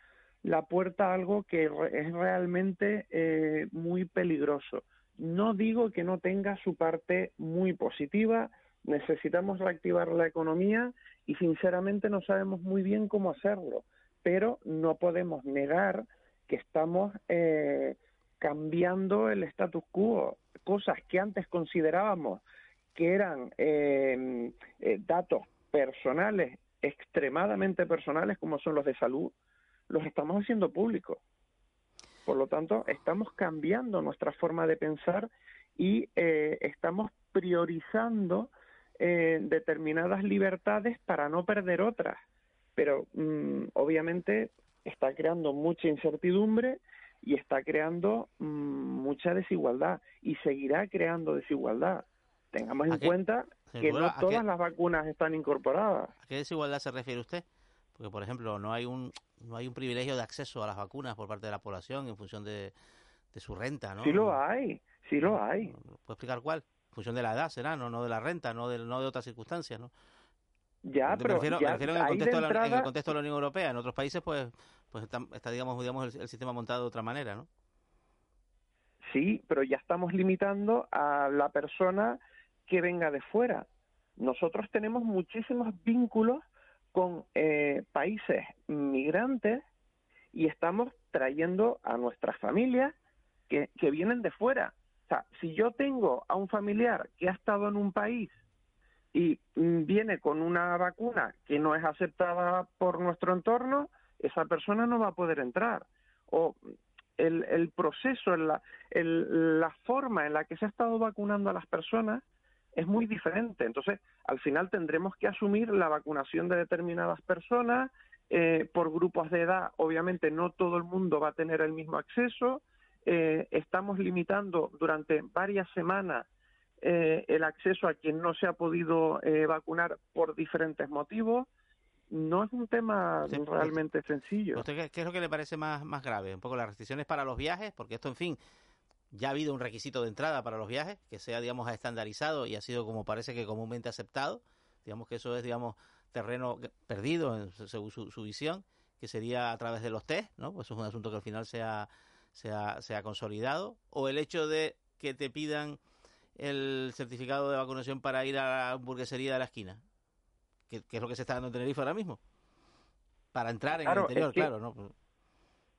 la puerta a algo que es realmente eh, muy peligroso. No digo que no tenga su parte muy positiva, necesitamos reactivar la economía y sinceramente no sabemos muy bien cómo hacerlo, pero no podemos negar que estamos eh, cambiando el status quo, cosas que antes considerábamos que eran eh, eh, datos personales, extremadamente personales, como son los de salud, los estamos haciendo públicos. Por lo tanto, estamos cambiando nuestra forma de pensar y eh, estamos priorizando eh, determinadas libertades para no perder otras. Pero mm, obviamente está creando mucha incertidumbre y está creando mm, mucha desigualdad y seguirá creando desigualdad. Tengamos en qué- cuenta que no ¿a qué- todas las vacunas están incorporadas. ¿A qué desigualdad se refiere usted? Porque, por ejemplo, no hay un no hay un privilegio de acceso a las vacunas por parte de la población en función de, de su renta, ¿no? Sí lo hay, sí lo hay. ¿Puede explicar cuál? En función de la edad, será, no, no de la renta, no de, no de otras circunstancias, ¿no? Ya, me pero refiero, ya me refiero en, el contexto de la, en el entrada- contexto de la Unión Europea. En otros países, pues, pues está, está, digamos, digamos el, el sistema montado de otra manera, ¿no? Sí, pero ya estamos limitando a la persona que venga de fuera. Nosotros tenemos muchísimos vínculos con eh, países migrantes y estamos trayendo a nuestras familias que, que vienen de fuera. O sea, si yo tengo a un familiar que ha estado en un país y mm, viene con una vacuna que no es aceptada por nuestro entorno, esa persona no va a poder entrar. O el, el proceso, la forma en la que se ha estado vacunando a las personas es muy diferente. Entonces, al final tendremos que asumir la vacunación de determinadas personas eh, por grupos de edad. Obviamente, no todo el mundo va a tener el mismo acceso. Eh, estamos limitando durante varias semanas eh, el acceso a quien no se ha podido eh, vacunar por diferentes motivos. No es un tema realmente sencillo. ¿A ¿Usted qué, qué es lo que le parece más, más grave? ¿Un poco las restricciones para los viajes? Porque esto, en fin, ya ha habido un requisito de entrada para los viajes que sea, digamos, estandarizado y ha sido como parece que comúnmente aceptado. Digamos que eso es, digamos, terreno perdido según su, su visión, que sería a través de los test, ¿no? Pues eso es un asunto que al final se ha, se ha, se ha consolidado. O el hecho de que te pidan el certificado de vacunación para ir a la hamburguesería de la esquina, que, que es lo que se está dando en Tenerife ahora mismo. Para entrar en el es interior, que- claro, ¿no?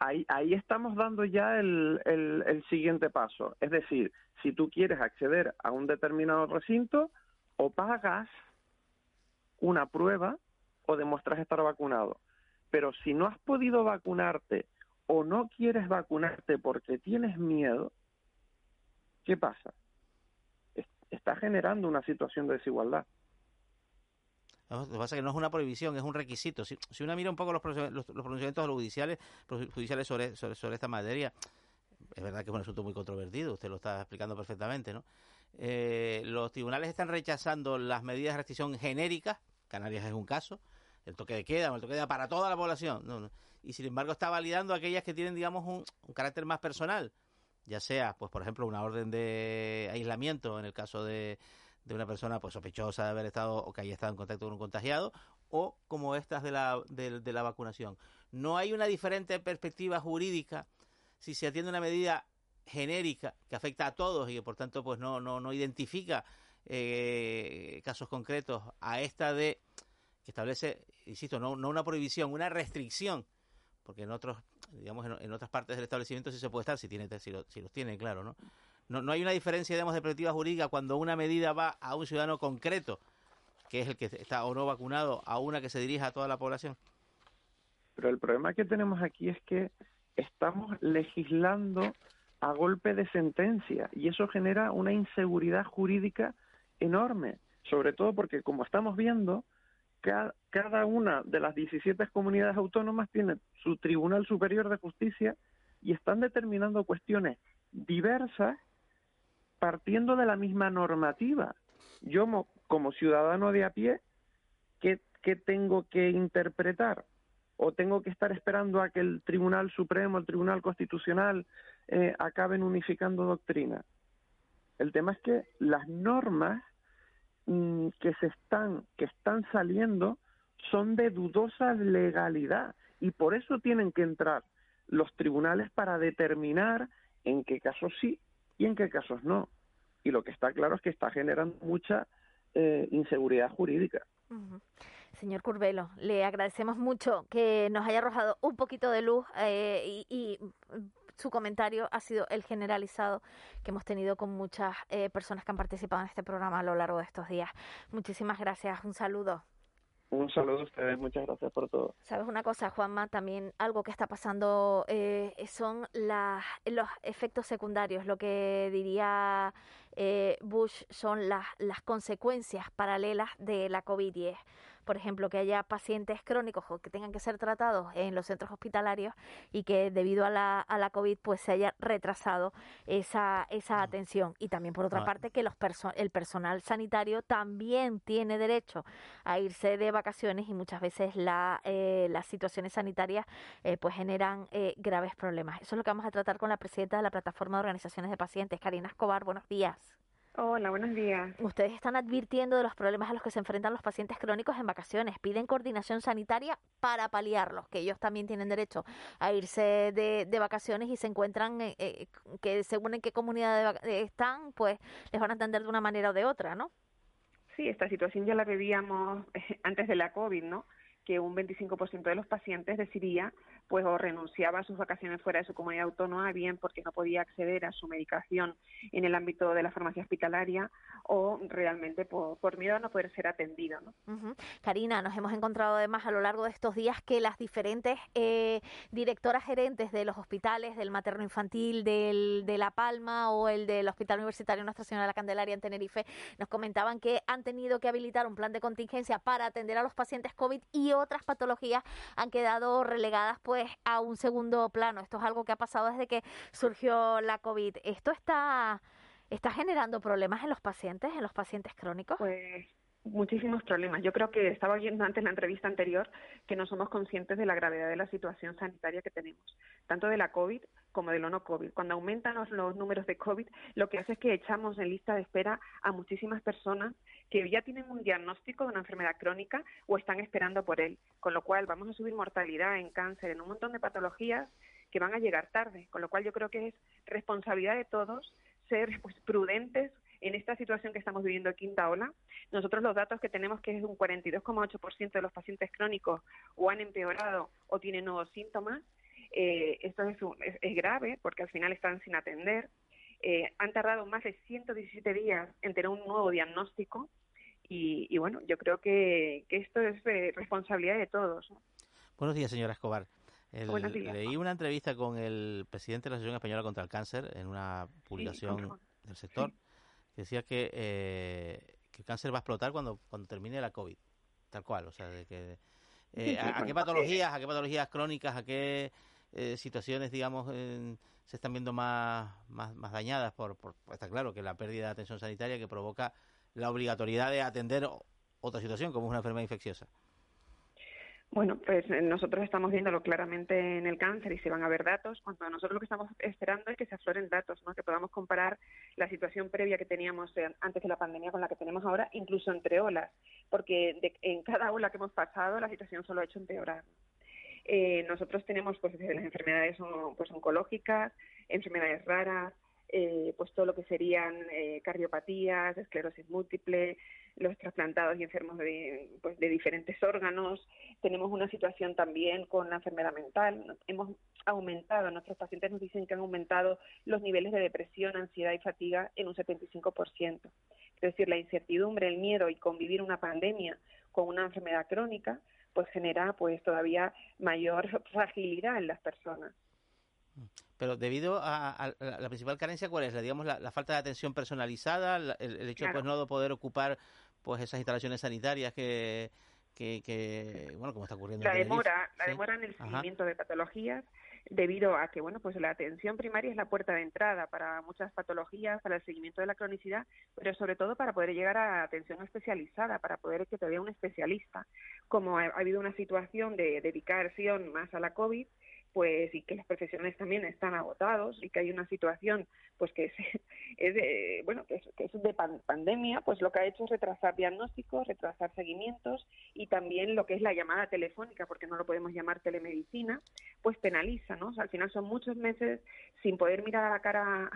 ahí, ahí estamos dando ya el, el, el siguiente paso. Es decir, si tú quieres acceder a un determinado recinto, o pagas una prueba o demuestras estar vacunado. Pero si no has podido vacunarte o no quieres vacunarte porque tienes miedo, ¿qué pasa? Es- Está generando una situación de desigualdad. Lo que pasa es que no es una prohibición, es un requisito. Si, si uno mira un poco los, los, los pronunciamientos judiciales, judiciales sobre, sobre, esta materia, es verdad que es un asunto muy controvertido, usted lo está explicando perfectamente, ¿no? Eh, los tribunales están rechazando las medidas de restricción genéricas, Canarias es un caso, el toque de queda, el toque de queda para toda la población, no, y sin embargo está validando aquellas que tienen, digamos, un carácter más personal, ya sea, pues por ejemplo, una orden de aislamiento en el caso de, de una persona pues sospechosa de haber estado o que haya estado en contacto con un contagiado o como estas de la, de, de la vacunación. No hay una diferente perspectiva jurídica si se atiende una medida genérica que afecta a todos y que por tanto pues no, no, no identifica eh, casos concretos a esta de que establece, insisto, no, no una prohibición, una restricción, porque en otros, digamos, en, otras partes del establecimiento sí se puede estar, si tiene, si, lo- si los tiene, claro, ¿no? No, no hay una diferencia, digamos, de perspectiva jurídica cuando una medida va a un ciudadano concreto, que es el que está o no vacunado, a una que se dirija a toda la población. Pero el problema que tenemos aquí es que estamos legislando a golpe de sentencia y eso genera una inseguridad jurídica enorme, sobre todo porque como estamos viendo, ca- cada una de las 17 comunidades autónomas tiene su Tribunal Superior de Justicia y están determinando cuestiones diversas partiendo de la misma normativa. Yo mo- como ciudadano de a pie, ¿qué, qué tengo que interpretar? ¿O tengo que estar esperando a que el Tribunal Supremo, el Tribunal Constitucional, eh, acaben unificando doctrina? El tema es que las normas mm, que se están que están saliendo son de dudosa legalidad y por eso tienen que entrar los tribunales para determinar en qué casos sí y en qué casos no. Y lo que está claro es que está generando mucha eh, inseguridad jurídica. Señor Curvelo, le agradecemos mucho que nos haya arrojado un poquito de luz eh, y, y, mm, su comentario ha sido el generalizado que hemos tenido con muchas eh, personas que han participado en este programa a lo largo de estos días. Muchísimas gracias, un saludo. Un saludo a ustedes, muchas gracias por todo. ¿Sabes una cosa, Juanma? También algo que está pasando eh, son los efectos secundarios, lo que diría eh, Bush son las, las consecuencias paralelas de la COVID y es por ejemplo, que haya pacientes crónicos o que tengan que ser tratados en los centros hospitalarios y que debido a la, a la COVID pues se haya retrasado esa, esa atención. Y también, por otra Ah. parte, que los perso- el personal sanitario también tiene derecho a irse de vacaciones y muchas veces la, eh, las situaciones sanitarias eh, pues generan eh, graves problemas. Eso es lo que vamos a tratar con la presidenta de la Plataforma de Organizaciones de Pacientes, Karina Escobar. Buenos días. Hola, buenos días. Ustedes están advirtiendo de los problemas a los que se enfrentan los pacientes crónicos en vacaciones. Piden coordinación sanitaria para paliarlos, que ellos también tienen derecho a irse de, de vacaciones y se encuentran eh, eh, que según en qué comunidad de están, pues les van a atender de una manera o de otra, ¿no? Sí, esta situación ya la vivíamos eh, antes de la COVID, ¿no? Que un 25% de los pacientes decidía, pues, o renunciaba a sus vacaciones fuera de su comunidad autónoma, bien porque no podía acceder a su medicación en el ámbito de la farmacia hospitalaria, o realmente por, miedo a no poder ser atendido, ¿no? Ujú. Karina, nos hemos encontrado además a lo largo de estos días que las diferentes eh, directoras gerentes de los hospitales, del materno infantil, del, de La Palma o el del Hospital Universitario Nuestra Señora de la Candelaria en Tenerife, nos comentaban que han tenido que habilitar un plan de contingencia para atender a los pacientes COVID y otras patologías han quedado relegadas pues a un segundo plano. Esto es algo que ha pasado desde que surgió la COVID. Esto está, está generando problemas en los pacientes, en los pacientes crónicos. Pues muchísimos problemas. Yo creo que estaba oyendo antes en la entrevista anterior que no somos conscientes de la gravedad de la situación sanitaria que tenemos, tanto de la COVID como de lo no COVID. Cuando aumentan los, los números de COVID, lo que hace es que echamos en lista de espera a muchísimas personas que ya tienen un diagnóstico de una enfermedad crónica o están esperando por él, con lo cual vamos a subir mortalidad en cáncer, en un montón de patologías que van a llegar tarde, con lo cual yo creo que es responsabilidad de todos ser pues, prudentes en esta situación que estamos viviendo quinta ola. Nosotros los datos que tenemos que es un 42,8% de los pacientes crónicos o han empeorado o tienen nuevos síntomas. Eh, esto es, un- es- es grave porque al final están sin atender. Eh, han tardado más de 117 días en tener un nuevo diagnóstico y, y bueno, yo creo que, que esto es eh, responsabilidad de todos. ¿no? Buenos días, señora Escobar. El- días. Leí una entrevista con el presidente de la Asociación Española contra el Cáncer en una publicación del sector que decía que, eh, que el cáncer va a explotar cuando, cuando termine la COVID, tal cual. O sea, de que, eh, Sí, a, qué eh, patologías, a qué patologías crónicas, a qué eh, situaciones, digamos, en- se están viendo más, más, más dañadas por, por, pues está claro que la pérdida de atención sanitaria que provoca la obligatoriedad de atender otra situación como es una enfermedad infecciosa. Bueno, pues eh, nosotros estamos viéndolo claramente en el cáncer y se van a ver datos. Cuando nosotros lo que estamos esperando es que se afloren datos, ¿no? que podamos comparar la situación previa que teníamos eh, antes de la pandemia con la que tenemos ahora, incluso entre olas, porque de- en cada ola que hemos pasado la situación solo ha hecho empeorar. Eh, nosotros tenemos pues las enfermedades pues, oncológicas, enfermedades raras, eh, pues todo lo que serían eh, cardiopatías, esclerosis múltiple, los trasplantados y enfermos de, pues, de diferentes órganos. Tenemos una situación también con la enfermedad mental. Hemos aumentado, nuestros pacientes nos dicen que han aumentado los niveles de depresión, ansiedad y fatiga en un 75%. Es decir, la incertidumbre, el miedo y convivir una pandemia con una enfermedad crónica, pues genera pues todavía mayor <laughs> fragilidad en las personas. Pero debido a, a la la principal carencia, ¿cuál es? La, digamos, la, la falta de atención personalizada, la- el, el hecho Claro. pues, no de poder ocupar pues esas instalaciones sanitarias que, que, que, bueno, como está ocurriendo la en demora, la Sí. demora en el Ajá. seguimiento de patologías debido a que bueno pues la atención primaria es la puerta de entrada para muchas patologías, para el seguimiento de la cronicidad, pero sobre todo para poder llegar a atención especializada, para poder que te vea un especialista. Como ha, ha habido una situación de dedicación más a la COVID, pues y que los profesionales también están agotados y que hay una situación pues que es, <laughs> es de, bueno que es, que es de pan- pandemia pues lo que ha hecho es retrasar diagnósticos retrasar seguimientos y también lo que es la llamada telefónica porque no lo podemos llamar telemedicina pues penaliza no al final son muchos meses sin poder mirar a la cara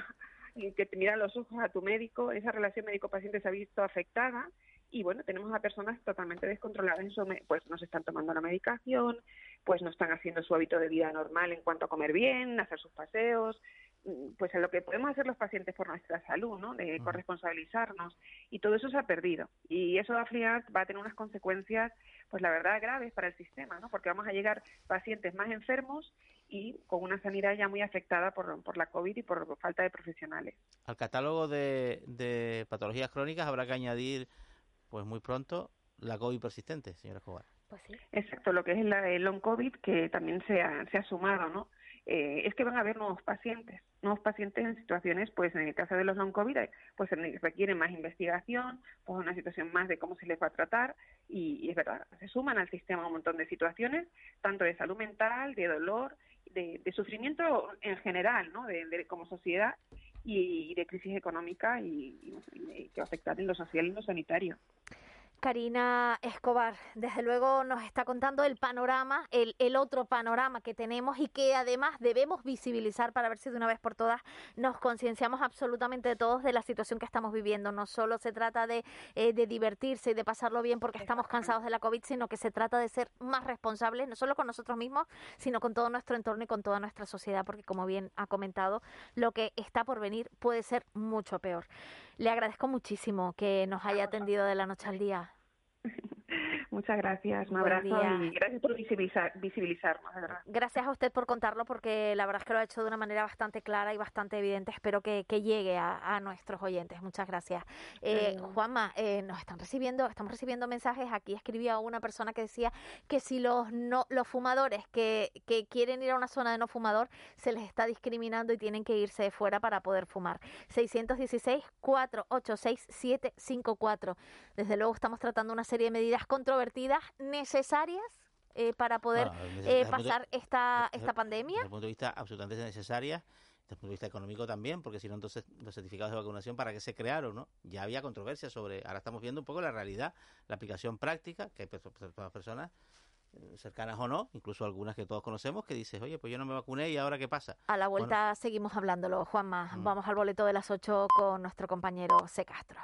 y <laughs> que te miran los ojos a tu médico esa relación médico paciente se ha visto afectada y bueno, tenemos a personas totalmente descontroladas en su, pues no se están tomando la medicación, pues no están haciendo su hábito de vida normal en cuanto a comer bien, hacer sus paseos, mm, pues en lo que podemos hacer los pacientes por nuestra salud, ¿no? De corresponsabilizarnos y todo eso se ha perdido y eso al final va a tener unas consecuencias, pues la verdad graves para el sistema, ¿no? Porque vamos a llegar pacientes más enfermos y con una sanidad ya muy afectada por, por la COVID y por falta de profesionales. Al catálogo de, de patologías crónicas habrá que añadir, pues muy pronto, la COVID persistente, señora Escobar. Pues sí. Exacto, lo que es la, el long COVID que también se ha, se ha sumado, ¿no? Eh, es que van a haber nuevos pacientes, nuevos pacientes en situaciones, pues en el caso de los long COVID, eh, pues requieren más investigación, pues una situación más de cómo se les va a tratar y, y es verdad, se suman al sistema un montón de situaciones, tanto de salud mental, de dolor, de, de sufrimiento en general, ¿no? De, de- como sociedad y, y de crisis económica y, y- que afectan en lo social y en lo sanitario. Karina Escobar, desde luego nos está contando el panorama, el, el otro panorama que tenemos y que además debemos visibilizar para ver si de una vez por todas nos concienciamos absolutamente todos de la situación que estamos viviendo. No solo se trata de, eh, de divertirse y de pasarlo bien porque estamos cansados de la COVID, sino que se trata de ser más responsables, no solo con nosotros mismos, sino con todo nuestro entorno y con toda nuestra sociedad, porque como bien ha comentado, lo que está por venir puede ser mucho peor. Le agradezco muchísimo que nos haya atendido de la noche al día. Muchas gracias, un Buen abrazo día. y gracias por visibilizar, visibilizarnos, de verdad. Gracias a usted por contarlo porque la verdad es que lo ha hecho de una manera bastante clara y bastante evidente. Espero que, que llegue a, a nuestros oyentes. Muchas gracias. Eh, Juanma, eh, nos están recibiendo, estamos recibiendo mensajes. Aquí escribía una persona que decía que si los no, los fumadores que, que quieren ir a una zona de no fumador se les está discriminando y tienen que irse de fuera para poder fumar. 616 486 754. Desde luego estamos tratando una serie de medidas necesarias eh, para poder Bueno, eh, punto- pasar esta, desde- esta pandemia. Desde el punto de vista absolutamente necesaria, desde el punto de vista económico también, porque si no, entonces los certificados de vacunación, ¿para qué se crearon? no Ya había controversia sobre, ahora estamos viendo un poco la realidad, la aplicación práctica, que hay per- personas eh, cercanas o no, incluso algunas que todos conocemos, que dices, oye, pues yo no me vacuné y ahora qué pasa. A la Bueno, vuelta seguimos hablándolo, Juanma. Mm. Vamos al boleto de las 8 con nuestro compañero C. Castro.